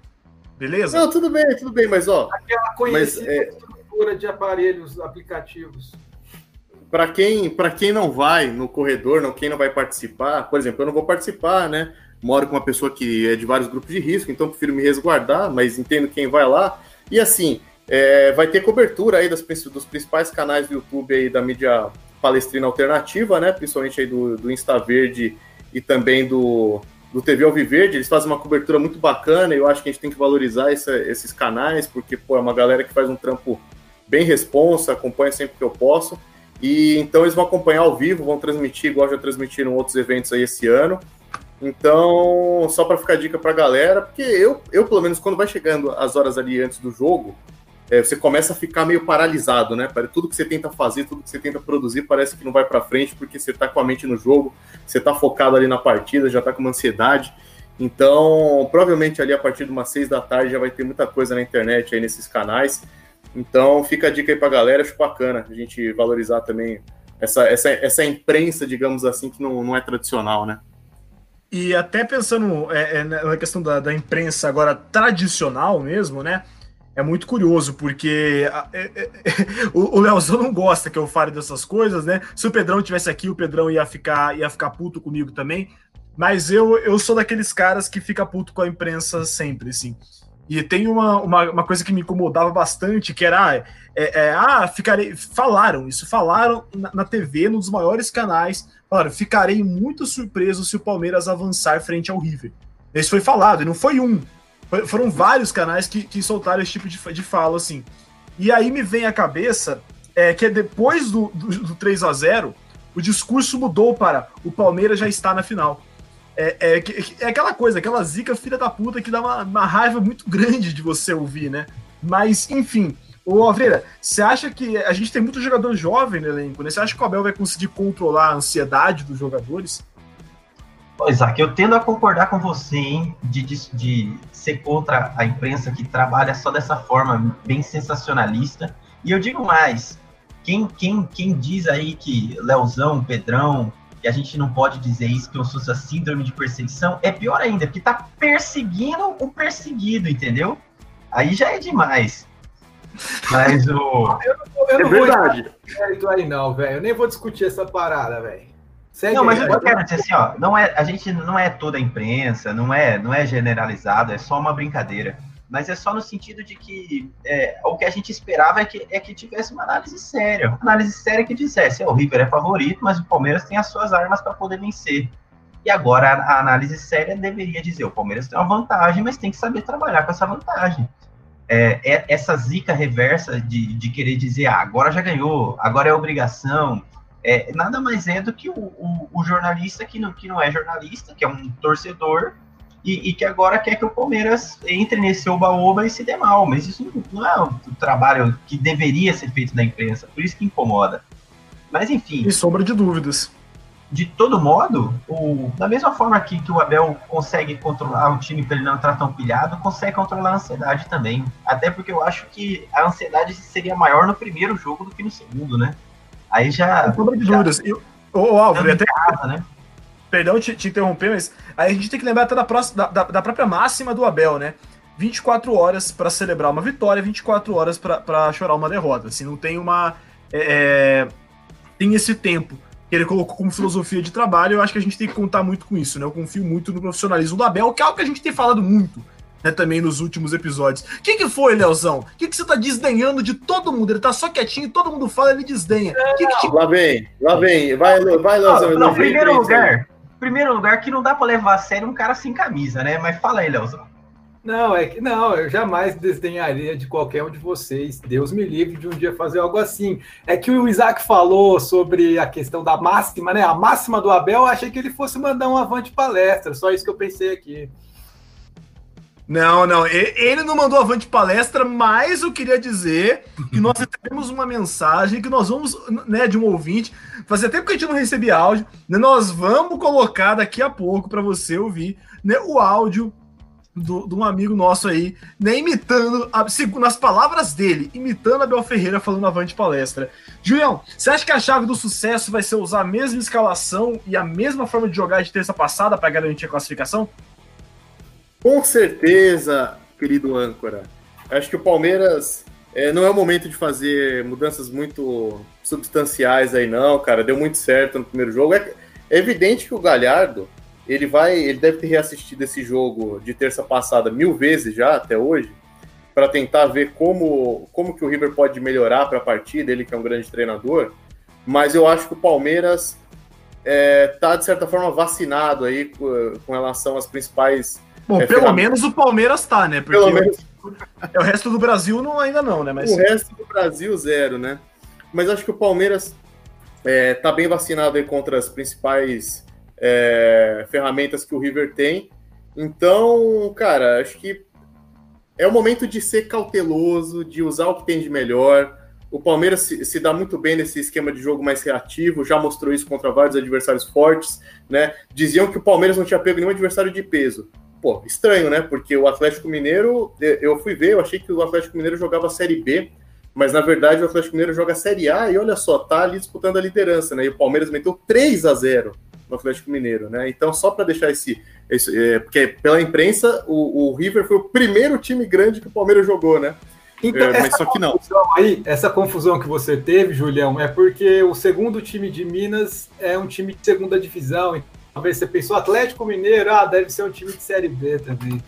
beleza? Não, tudo bem, tudo bem, mas ó... Aquela conhecida mas, é... estrutura de aparelhos, aplicativos para quem, quem não vai no corredor, não, quem não vai participar, por exemplo, eu não vou participar, né? Moro com uma pessoa que é de vários grupos de risco, então prefiro me resguardar, mas entendo quem vai lá. E assim, é, vai ter cobertura aí das, dos principais canais do YouTube aí da mídia palestrina alternativa, né? Principalmente aí do, do Insta Verde e também do, do TV Alviverde. Eles fazem uma cobertura muito bacana e eu acho que a gente tem que valorizar essa, esses canais, porque pô, é uma galera que faz um trampo bem responsa, acompanha sempre que eu posso. E então eles vão acompanhar ao vivo, vão transmitir, igual já transmitiram outros eventos aí esse ano. Então, só para ficar dica para a galera, porque eu, eu, pelo menos, quando vai chegando as horas ali antes do jogo, é, você começa a ficar meio paralisado, né? Tudo que você tenta fazer, tudo que você tenta produzir, parece que não vai para frente, porque você está com a mente no jogo, você está focado ali na partida, já está com uma ansiedade. Então, provavelmente ali a partir de umas seis da tarde já vai ter muita coisa na internet aí nesses canais. Então fica a dica aí pra galera, acho bacana a gente valorizar também essa, essa, essa imprensa, digamos assim, que não, não é tradicional, né? E até pensando é, é, na questão da, da, imprensa agora tradicional mesmo, né? É muito curioso, porque é, é, *laughs* o, Leozão não gosta que eu fale dessas coisas, né? Se o Pedrão tivesse aqui, o Pedrão ia ficar, ia ficar puto comigo também. Mas eu, eu sou daqueles caras que fica puto com a imprensa sempre, assim. E tem uma, uma, uma, coisa que me incomodava bastante, que era, é, é, ah, ficarei, falaram isso, falaram na, na, TV, num dos maiores canais, falaram, ficarei muito surpreso se o Palmeiras avançar frente ao River. Isso foi falado, e não foi um, foi, foram vários canais que, que soltaram esse tipo de, de fala, assim. E aí me vem à cabeça é, que é depois do, do, do 3 a 0 o discurso mudou para o Palmeiras já está na final. É, é, é, aquela coisa, aquela zica filha da puta que dá uma, uma raiva muito grande de você ouvir, né? Mas, enfim, Ô, Avreira, você acha que a gente tem muito jogador jovem no elenco, né? Você acha que o Abel vai conseguir controlar a ansiedade dos jogadores? Pois é, eu tendo a concordar com você, hein, de, de, de, ser contra a imprensa que trabalha só dessa forma, bem sensacionalista. E eu digo mais, quem, quem, quem diz aí que Leozão, Pedrão, e a gente não pode dizer isso que é como se síndrome de perseguição, é pior ainda, porque tá perseguindo o perseguido, entendeu? Aí já é demais. Mas o. *laughs* Eu não, eu não é verdade. vou aí, não, velho. Eu nem vou discutir essa parada, velho. Não, mas eu quero dizer assim, ó, não é, a gente não é toda a imprensa, não é, não é generalizado, é só uma brincadeira mas é só no sentido de que é, o que a gente esperava é que, é que tivesse uma análise séria. Uma análise séria que dissesse: o River é favorito, mas o Palmeiras tem as suas armas para poder vencer. E agora a, a, análise séria deveria dizer: o Palmeiras tem uma vantagem, mas tem que saber trabalhar com essa vantagem. É, é, essa zica reversa de, de querer dizer: ah, agora já ganhou, agora é obrigação. É, nada mais é do que o, o, o jornalista que não, que não é jornalista, que é um torcedor, e, e, que agora quer que o Palmeiras entre nesse oba-oba e se dê mal. Mas isso não é o trabalho que deveria ser feito da imprensa, por isso que incomoda. Mas enfim. E sombra de dúvidas. De todo modo, o, da mesma forma que, que o Abel consegue controlar o time para ele não estar tão pilhado, consegue controlar a ansiedade também. Até porque eu acho que a ansiedade seria maior no primeiro jogo do que no segundo, né? Aí já. Sombra de dúvidas. Ô, Álvaro, até. Casa, né? Perdão te, te, interromper, mas aí a gente tem que lembrar até da, próxima, da, da própria máxima do Abel, né? 24 horas para celebrar uma vitória, 24 horas para chorar uma derrota. Assim, não tem uma. É, é, tem esse tempo que ele colocou como filosofia de trabalho. Eu acho que a gente tem que contar muito com isso, né? Eu confio muito no profissionalismo do Abel, que é algo que a gente tem falado muito. Né, também nos últimos episódios. O que, que foi, Leozão? O que, que você tá desdenhando de todo mundo? Ele tá só quietinho, todo mundo fala, ele desdenha. Que que te... Lá vem, lá vem. Vai, vai Leozão. Não, não, primeiro lugar, primeiro lugar, que não dá para levar a sério um cara sem camisa, né? Mas fala aí, Leozão. Não, é que não, eu jamais desdenharia de qualquer um de vocês. Deus me livre de um dia fazer algo assim. É que o Isaac falou sobre a questão da máxima, né? A máxima do Abel, eu achei que ele fosse mandar um avante palestra, só isso que eu pensei aqui. Não, não, ele não mandou avante palestra, mas eu queria dizer que nós *laughs* recebemos uma mensagem que nós vamos, né, de um ouvinte, fazia tempo que a gente não recebia áudio, né, nós vamos colocar daqui a pouco para você ouvir né, o áudio do, de um amigo nosso aí, né, imitando, a, nas palavras dele, imitando a Bel Ferreira falando avante palestra. Julião, você acha que a chave do sucesso vai ser usar a mesma escalação e a mesma forma de jogar de terça passada para garantir a classificação? Com certeza, querido âncora. Acho que o Palmeiras é, não é o momento de fazer mudanças muito substanciais aí, não, cara. Deu muito certo no primeiro jogo. É, é evidente que o Galhardo ele vai, ele deve ter reassistido esse jogo de terça passada mil vezes já até hoje para tentar ver como como que o River pode melhorar para a partida. Ele que é um grande treinador, mas eu acho que o Palmeiras é, tá de certa forma vacinado aí com, com relação às principais Bom, é, pelo menos o Palmeiras tá, né? Porque pelo menos... É, o resto do Brasil não, ainda não, né? Mas... O resto do Brasil, zero, né? Mas acho que o Palmeiras é, tá bem vacinado contra as principais é, ferramentas que o River tem. Então, cara, acho que é o momento de ser cauteloso, de usar o que tem de melhor. O Palmeiras se, se, dá muito bem nesse esquema de jogo mais reativo, já mostrou isso contra vários adversários fortes, né? Diziam que o Palmeiras não tinha pego nenhum adversário de peso pô, estranho, né? Porque o Atlético Mineiro, eu fui ver, eu achei que o Atlético Mineiro jogava Série B, mas na verdade o Atlético Mineiro joga Série A e olha só, tá ali disputando a liderança, né? E o Palmeiras meteu 3 a 0 no Atlético Mineiro, né? Então, só para deixar esse. esse é, porque pela imprensa, o, o, River foi o primeiro time grande que o Palmeiras jogou, né? Então, é, mas só que não. Aí, essa confusão que você teve, Julião, é porque o segundo time de Minas é um time de segunda divisão. Talvez você pensou Atlético Mineiro, ah, deve ser um time de Série B também.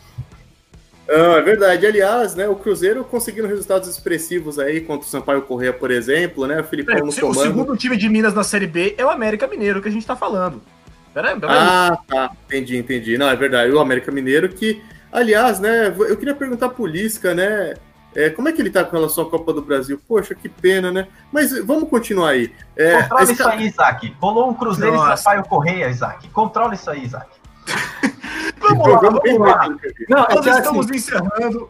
Ah, é verdade. Aliás, né, o Cruzeiro conseguindo resultados expressivos aí contra o Sampaio Correia, por exemplo, né? O Filipão é, no comando. O segundo time de Minas na Série B é o América Mineiro que a gente tá falando. Peraí, peraí. Ah, tá. Entendi, entendi. Não, é verdade. O América Mineiro que, aliás, né, eu queria perguntar pro Lisca, né? É, como é que ele tá com relação à Copa do Brasil? Poxa, que pena, né? Mas vamos continuar aí. É, Controla isso aí, Isaac. Rolou um Cruzeiro Nossa. e Sampaio Correia, Isaac. Controla isso aí, Isaac. *laughs* vamos lá, vamos lá. Não, é Nós estamos assim, encerrando.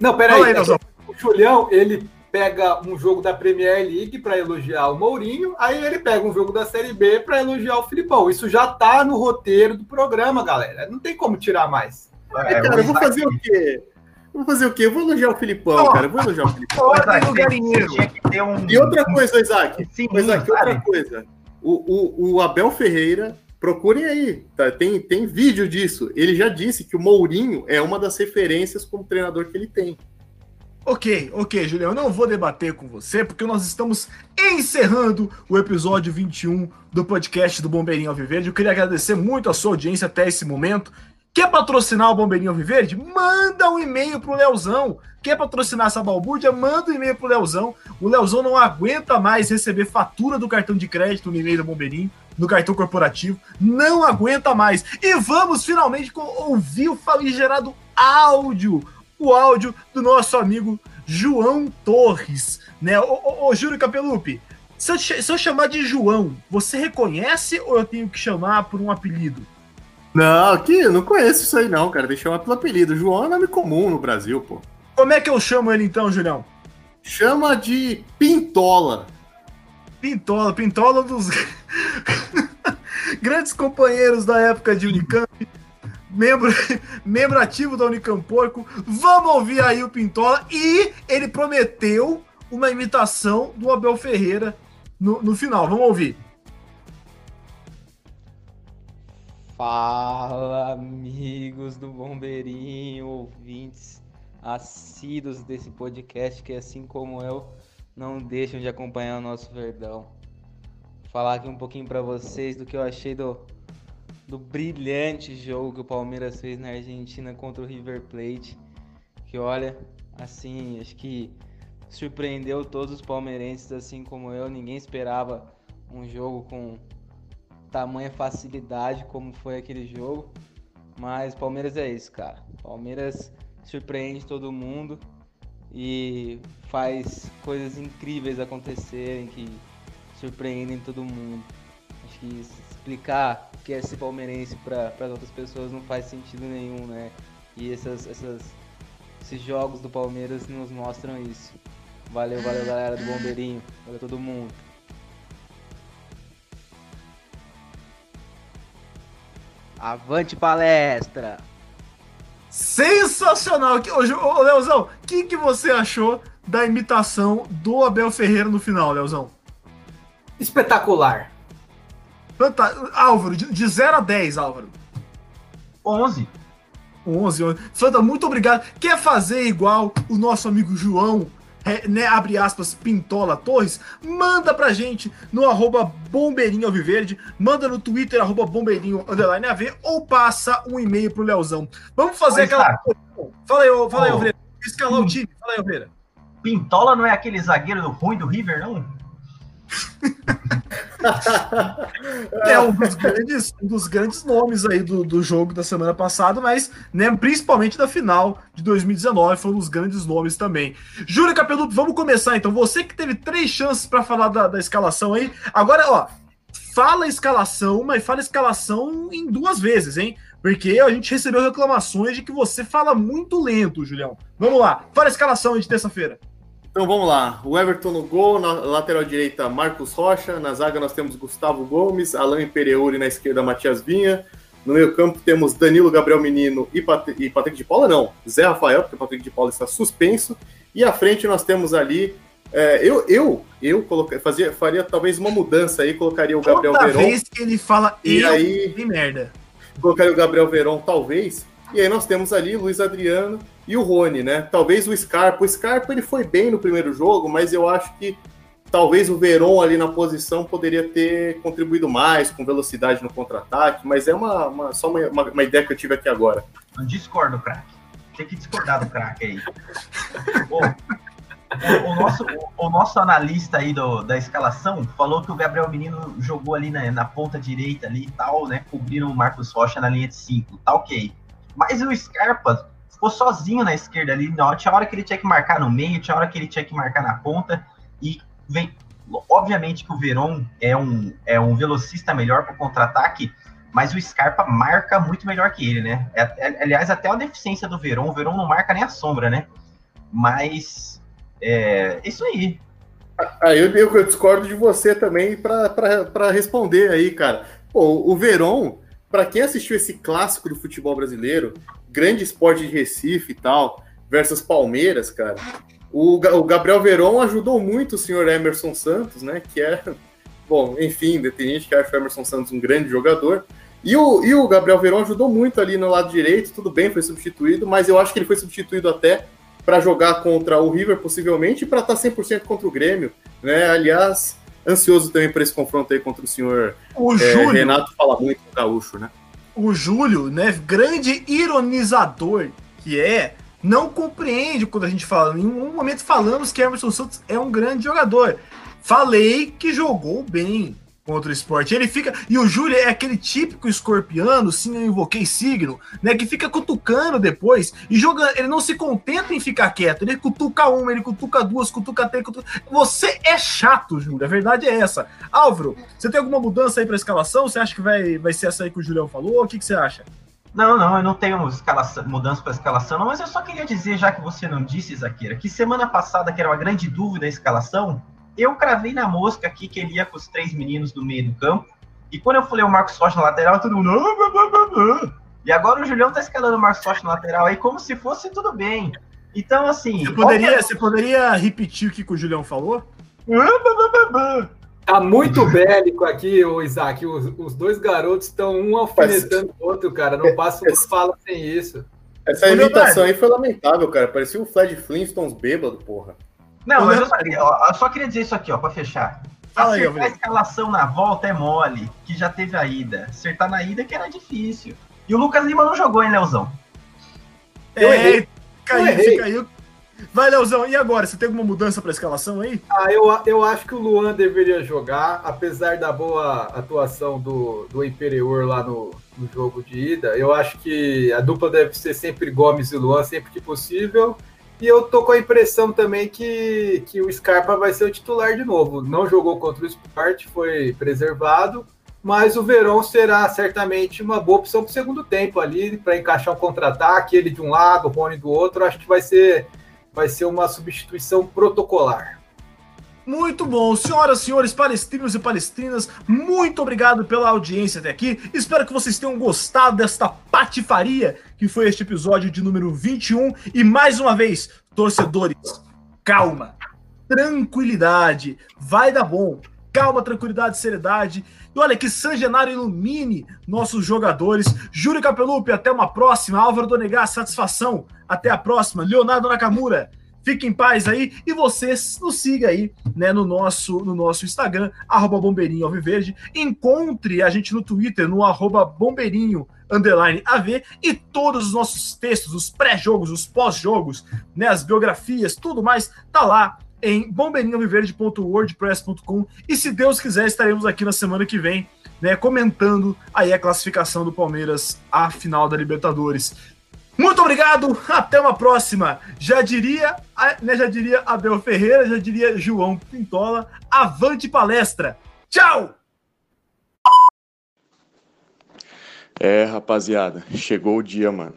Não, peraí. aí, é o Julião, ele pega um jogo da Premier League para elogiar o Mourinho, aí ele pega um jogo da Série B para elogiar o Filipão. Isso já tá no roteiro do programa, galera. Não tem como tirar mais. É, cara, eu vou fazer o quê? Vou fazer o quê? Eu vou elogiar o Filipão, oh, cara. Eu vou elogiar o Filipão. Ordem no galinheiro. Um... E outra coisa, Isaac. Sim, Isaac, outra coisa. O, o, o Abel Ferreira, procurem aí, tá? tem, tem vídeo disso. Ele já disse que o Mourinho é uma das referências como treinador que ele tem. Ok, ok, Julião, eu não vou debater com você, porque nós estamos encerrando o episódio 21 do podcast do Bombeirinho Alviverde. Eu queria agradecer muito a sua audiência até esse momento. Quer patrocinar o Bombeirinho Alviverde? Manda um e-mail pro Leozão. Quer patrocinar essa balbúrdia? Manda um e-mail pro Leozão. O Leozão não aguenta mais receber fatura do cartão de crédito no e-mail do Bombeirinho, no cartão corporativo. Não aguenta mais. E vamos finalmente ouvir o famigerado áudio o áudio do nosso amigo João Torres, né? Ô, ô, ô Júlio Capelupi, se eu, se eu chamar de João, você reconhece ou eu tenho que chamar por um apelido? Não, aqui eu não conheço isso aí não, cara. Deixa eu chamar pelo apelido. João é nome comum no Brasil, pô. Como é que eu chamo ele então, Julião? Chama de Pintola. Pintola, Pintola dos *laughs* grandes companheiros da época de Unicamp, membro, membro ativo da Unicamporco. Vamos ouvir aí o Pintola. E ele prometeu uma imitação do Abel Ferreira no, no final. Vamos ouvir. Fala, amigos do Bombeirinho, ouvintes assíduos desse podcast que, assim como eu, não deixam de acompanhar o nosso Verdão. Vou falar aqui um pouquinho para vocês do que eu achei do do brilhante jogo que o Palmeiras fez na Argentina contra o River Plate. Que olha, assim, acho que surpreendeu todos os palmeirenses, assim como eu. Ninguém esperava um jogo com tamanha facilidade como foi aquele jogo. Mas Palmeiras é isso, cara. Palmeiras surpreende todo mundo e faz coisas incríveis acontecerem que surpreendem todo mundo. Acho que explicar que é ser palmeirense para as outras pessoas não faz sentido nenhum, né? E essas, essas, esses jogos do Palmeiras nos mostram isso. Valeu, valeu galera do Bombeirinho, valeu todo mundo. Avante palestra! Sensacional! Ô, Leozão, o que, que você achou da imitação do Abel Ferreira no final, Leozão? Espetacular. Fanta... Álvaro, de 0 a 10, Álvaro. 11. 11, 11. Fanta, muito obrigado. Quer fazer igual o nosso amigo João, é, né, abre aspas, Pintola Torres? Manda pra gente no arroba Bombeirinho Alviverde, manda no Twitter, arroba Bombeirinho Underline AV, ou passa um e-mail pro Leozão. Vamos fazer Oi, aquela... Fala aí, fala aí, oh. Alveira. Escalar o time. Fala aí, Alveira. Pintola não é aquele zagueiro ruim do River, não? *laughs* é um dos grandes, um dos grandes nomes aí do, do jogo da semana passada, mas né, principalmente da final de 2019, foi um dos grandes nomes também. Júlio Capeluto, vamos começar então. Você que teve três chances para falar da, da escalação aí. Agora, ó, fala a escalação, mas fala a escalação em duas vezes, hein? Porque a gente recebeu reclamações de que você fala muito lento, Julião. Vamos lá, fala a escalação de terça-feira. Então vamos lá. O Everton no gol, na lateral direita, Marcos Rocha. Na zaga nós temos Gustavo Gomes, Alain Pereuri na esquerda, Matias Vinha. No meio campo temos Danilo Gabriel Menino e, Pat e Patrick de Paula, não. Zé Rafael, porque o Patrick de Paula está suspenso. E à frente nós temos ali. É, eu eu, eu fazia, faria talvez uma mudança aí, colocaria o Gabriel Toda Veron. vez que ele fala e eu, aí, merda. Colocaria o Gabriel Veron, talvez. E aí nós temos ali Luiz Adriano e o Rony, né? Talvez o Scarpa. O Scarpa ele foi bem no primeiro jogo, mas eu acho que talvez o Veron ali na posição poderia ter contribuído mais com velocidade no contra-ataque, mas é uma, uma só uma, uma, uma, ideia que eu tive aqui agora. Eu discordo, craque. Tem que discordar do craque aí. o, o, o, nosso, o, o, nosso analista aí do, da escalação falou que o Gabriel Menino jogou ali na, na ponta direita ali e tal, né? Cobriram o Marcos Rocha na linha de 5. Tá ok. Mas o Scarpa ficou sozinho na esquerda ali. Não, tinha hora que ele tinha que marcar no meio, tinha hora que ele tinha que marcar na ponta. E vem. Obviamente que o Veron é um, é um velocista melhor para o contra-ataque, mas o Scarpa marca muito melhor que ele, né? É, é, aliás, até a deficiência do Veron, o Veron não marca nem a sombra, né? Mas é isso aí. Ah, eu, eu discordo de você também para responder aí, cara. Pô, o Veron, para quem assistiu esse clássico do futebol brasileiro, grande esporte de Recife e tal, versus Palmeiras, cara, o, o Gabriel Veron ajudou muito o senhor Emerson Santos, né? Que é, *laughs* bom, enfim, tem gente que acha o Emerson Santos um grande jogador. E o, e o Gabriel Verão ajudou muito ali no lado direito, tudo bem, foi substituído, mas eu acho que ele foi substituído até para jogar contra o River, possivelmente, e para estar 100% contra o Grêmio. Né? Aliás, ansioso também para esse confronto aí contra o senhor o é, Júlio, Renato, fala muito do Gaúcho, né? o Júlio, né, grande ironizador que é, não compreende quando a gente fala, em nenhum momento falamos que Emerson Santos é um grande jogador. Falei que jogou bem contra o esporte. Ele fica. E o Júlio é aquele típico escorpiano, sim, eu invoquei signo, né? Que fica cutucando depois e jogando. Ele não se contenta em ficar quieto. Ele cutuca uma, ele cutuca duas, cutuca três. Cutuca... Você é chato, Júlio. A verdade é essa. Álvaro, você tem alguma mudança aí pra escalação? Você acha que vai, vai ser essa aí que o Julião falou? O que, que você acha? Não, não, eu não tenho mudança para escalação, não, mas eu só queria dizer, já que você não disse, Zaqueira, que semana passada, que era uma grande dúvida a escalação, eu cravei na mosca aqui que ele ia com os três meninos do meio do campo. E quando eu falei o Marcos Rocha na lateral, todo mundo. E agora o Julião tá escalando o Marcos Rocha na lateral aí como se fosse tudo bem. Então, assim. Você poderia, você poderia repetir o que, que o Julião falou? Tá muito bélico aqui, o Isaac. Os, os dois garotos estão um alfinetando o outro, cara. Não passa uma fala sem isso. Essa imitação aí foi lamentável, cara. Parecia o Fred Flintstones bêbado, porra. Não, mas eu só, ó, eu só queria dizer isso aqui, ó, pra fechar. Fala aí, Acertar a Gabriel. escalação na volta é mole, que já teve a ida. Acertar na ida que era difícil. E o Lucas Lima não jogou, hein, Leozão? Eu é, errei. caiu, Eu errei. caiu. Vai, Leozão, e agora? Você tem alguma mudança pra escalação aí? Ah, eu, eu acho que o Luan deveria jogar, apesar da boa atuação do, do Imperior lá no, no jogo de ida. Eu acho que a dupla deve ser sempre Gomes e Luan, sempre que possível. E eu tô com a impressão também que, que o Scarpa vai ser o titular de novo. Não jogou contra o Sport, foi preservado, mas o Verón será certamente uma boa opção para o segundo tempo ali, para encaixar um contra-ataque, ele de um lado, o Rony do outro. Acho que vai ser, vai ser uma substituição protocolar. Muito bom, senhoras e senhores, palestrinos e palestrinas, muito obrigado pela audiência até aqui. Espero que vocês tenham gostado desta patifaria que foi este episódio de número 21. E mais uma vez, torcedores, calma, tranquilidade, vai dar bom. Calma, tranquilidade, seriedade. E olha que San Genaro ilumine nossos jogadores. Júlio Capelupi, até uma próxima. Álvaro Donegar, satisfação. Até a próxima. Leonardo Nakamura, Fique em paz aí e você nos siga aí, né, no nosso no nosso Instagram, arroba Bombeirinho Alviverde. Encontre a gente no Twitter, no arroba Bombeirinho underline AV e todos os nossos textos, os pré-jogos, os pós-jogos, né, as biografias, tudo mais, tá lá em bombeirinhoalviverde.wordpress.com e se Deus quiser estaremos aqui na semana que vem, né, comentando aí a classificação do Palmeiras à final da Libertadores. Muito obrigado, até uma próxima. Já diria, né, já diria Abel Ferreira, já diria João Pintola, avante palestra. Tchau! É, rapaziada, chegou o dia, mano.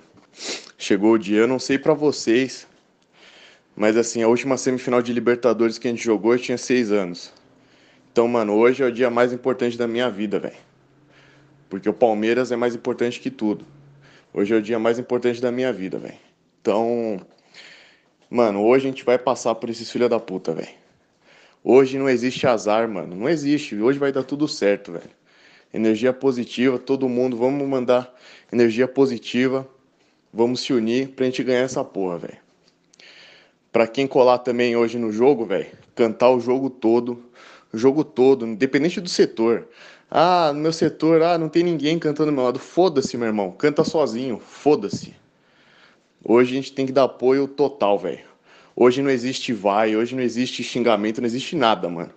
Chegou o dia, eu não sei pra vocês, mas assim, a última semifinal de Libertadores que a gente jogou eu tinha seis anos. Então, mano, hoje é o dia mais importante da minha vida, velho. Porque o Palmeiras é mais importante que tudo. Hoje é o dia mais importante da minha vida, velho. Então, mano, hoje a gente vai passar por esses filha da puta, velho. Hoje não existe azar, mano. Não existe. Hoje vai dar tudo certo, velho. Energia positiva, todo mundo, vamos mandar energia positiva. Vamos se unir pra gente ganhar essa porra, velho. Pra quem colar também hoje no jogo, velho, cantar o jogo todo, o jogo todo, independente do setor. Ah, no meu setor, ah, não tem ninguém cantando do meu lado. Foda-se, meu irmão. Canta sozinho. Foda-se. Hoje a gente tem que dar apoio total, velho. Hoje não existe vai, hoje não existe xingamento, não existe nada, mano.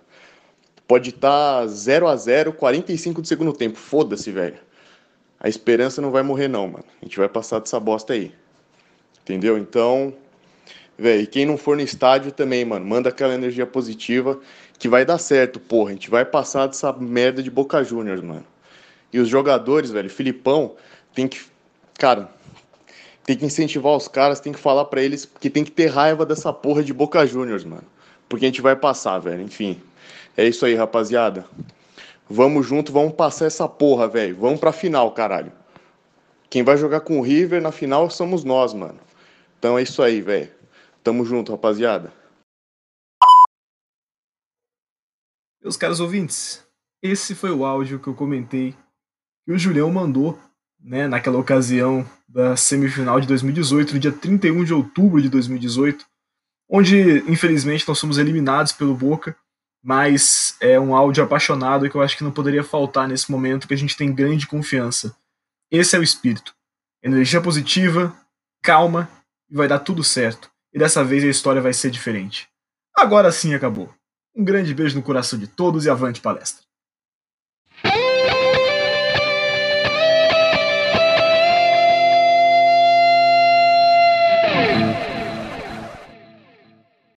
Pode estar 0 a 0 45 do segundo tempo. Foda-se, velho. A esperança não vai morrer, não, mano. A gente vai passar dessa bosta aí. Entendeu? Então, velho, quem não for no estádio também, mano, manda aquela energia positiva que vai dar certo, porra. A gente vai passar dessa merda de Boca Juniors, mano. E os jogadores, velho, Filipão, tem que. Cara, tem que incentivar os caras, tem que falar para eles que tem que ter raiva dessa porra de Boca Juniors, mano. Porque a gente vai passar, velho. Enfim. É isso aí, rapaziada. Vamos junto, vamos passar essa porra, velho. Vamos pra final, caralho. Quem vai jogar com o River na final somos nós, mano. Então é isso aí, velho. Tamo junto, rapaziada. Meus caros ouvintes, esse foi o áudio que eu comentei que o Julião mandou, né, naquela ocasião da semifinal de 2018, no dia 31 de outubro de 2018, onde infelizmente nós fomos eliminados pelo Boca, mas é um áudio apaixonado que eu acho que não poderia faltar nesse momento que a gente tem grande confiança. Esse é o espírito. Energia positiva, calma e vai dar tudo certo. E dessa vez a história vai ser diferente. Agora sim acabou. Um grande beijo no coração de todos e avante palestra.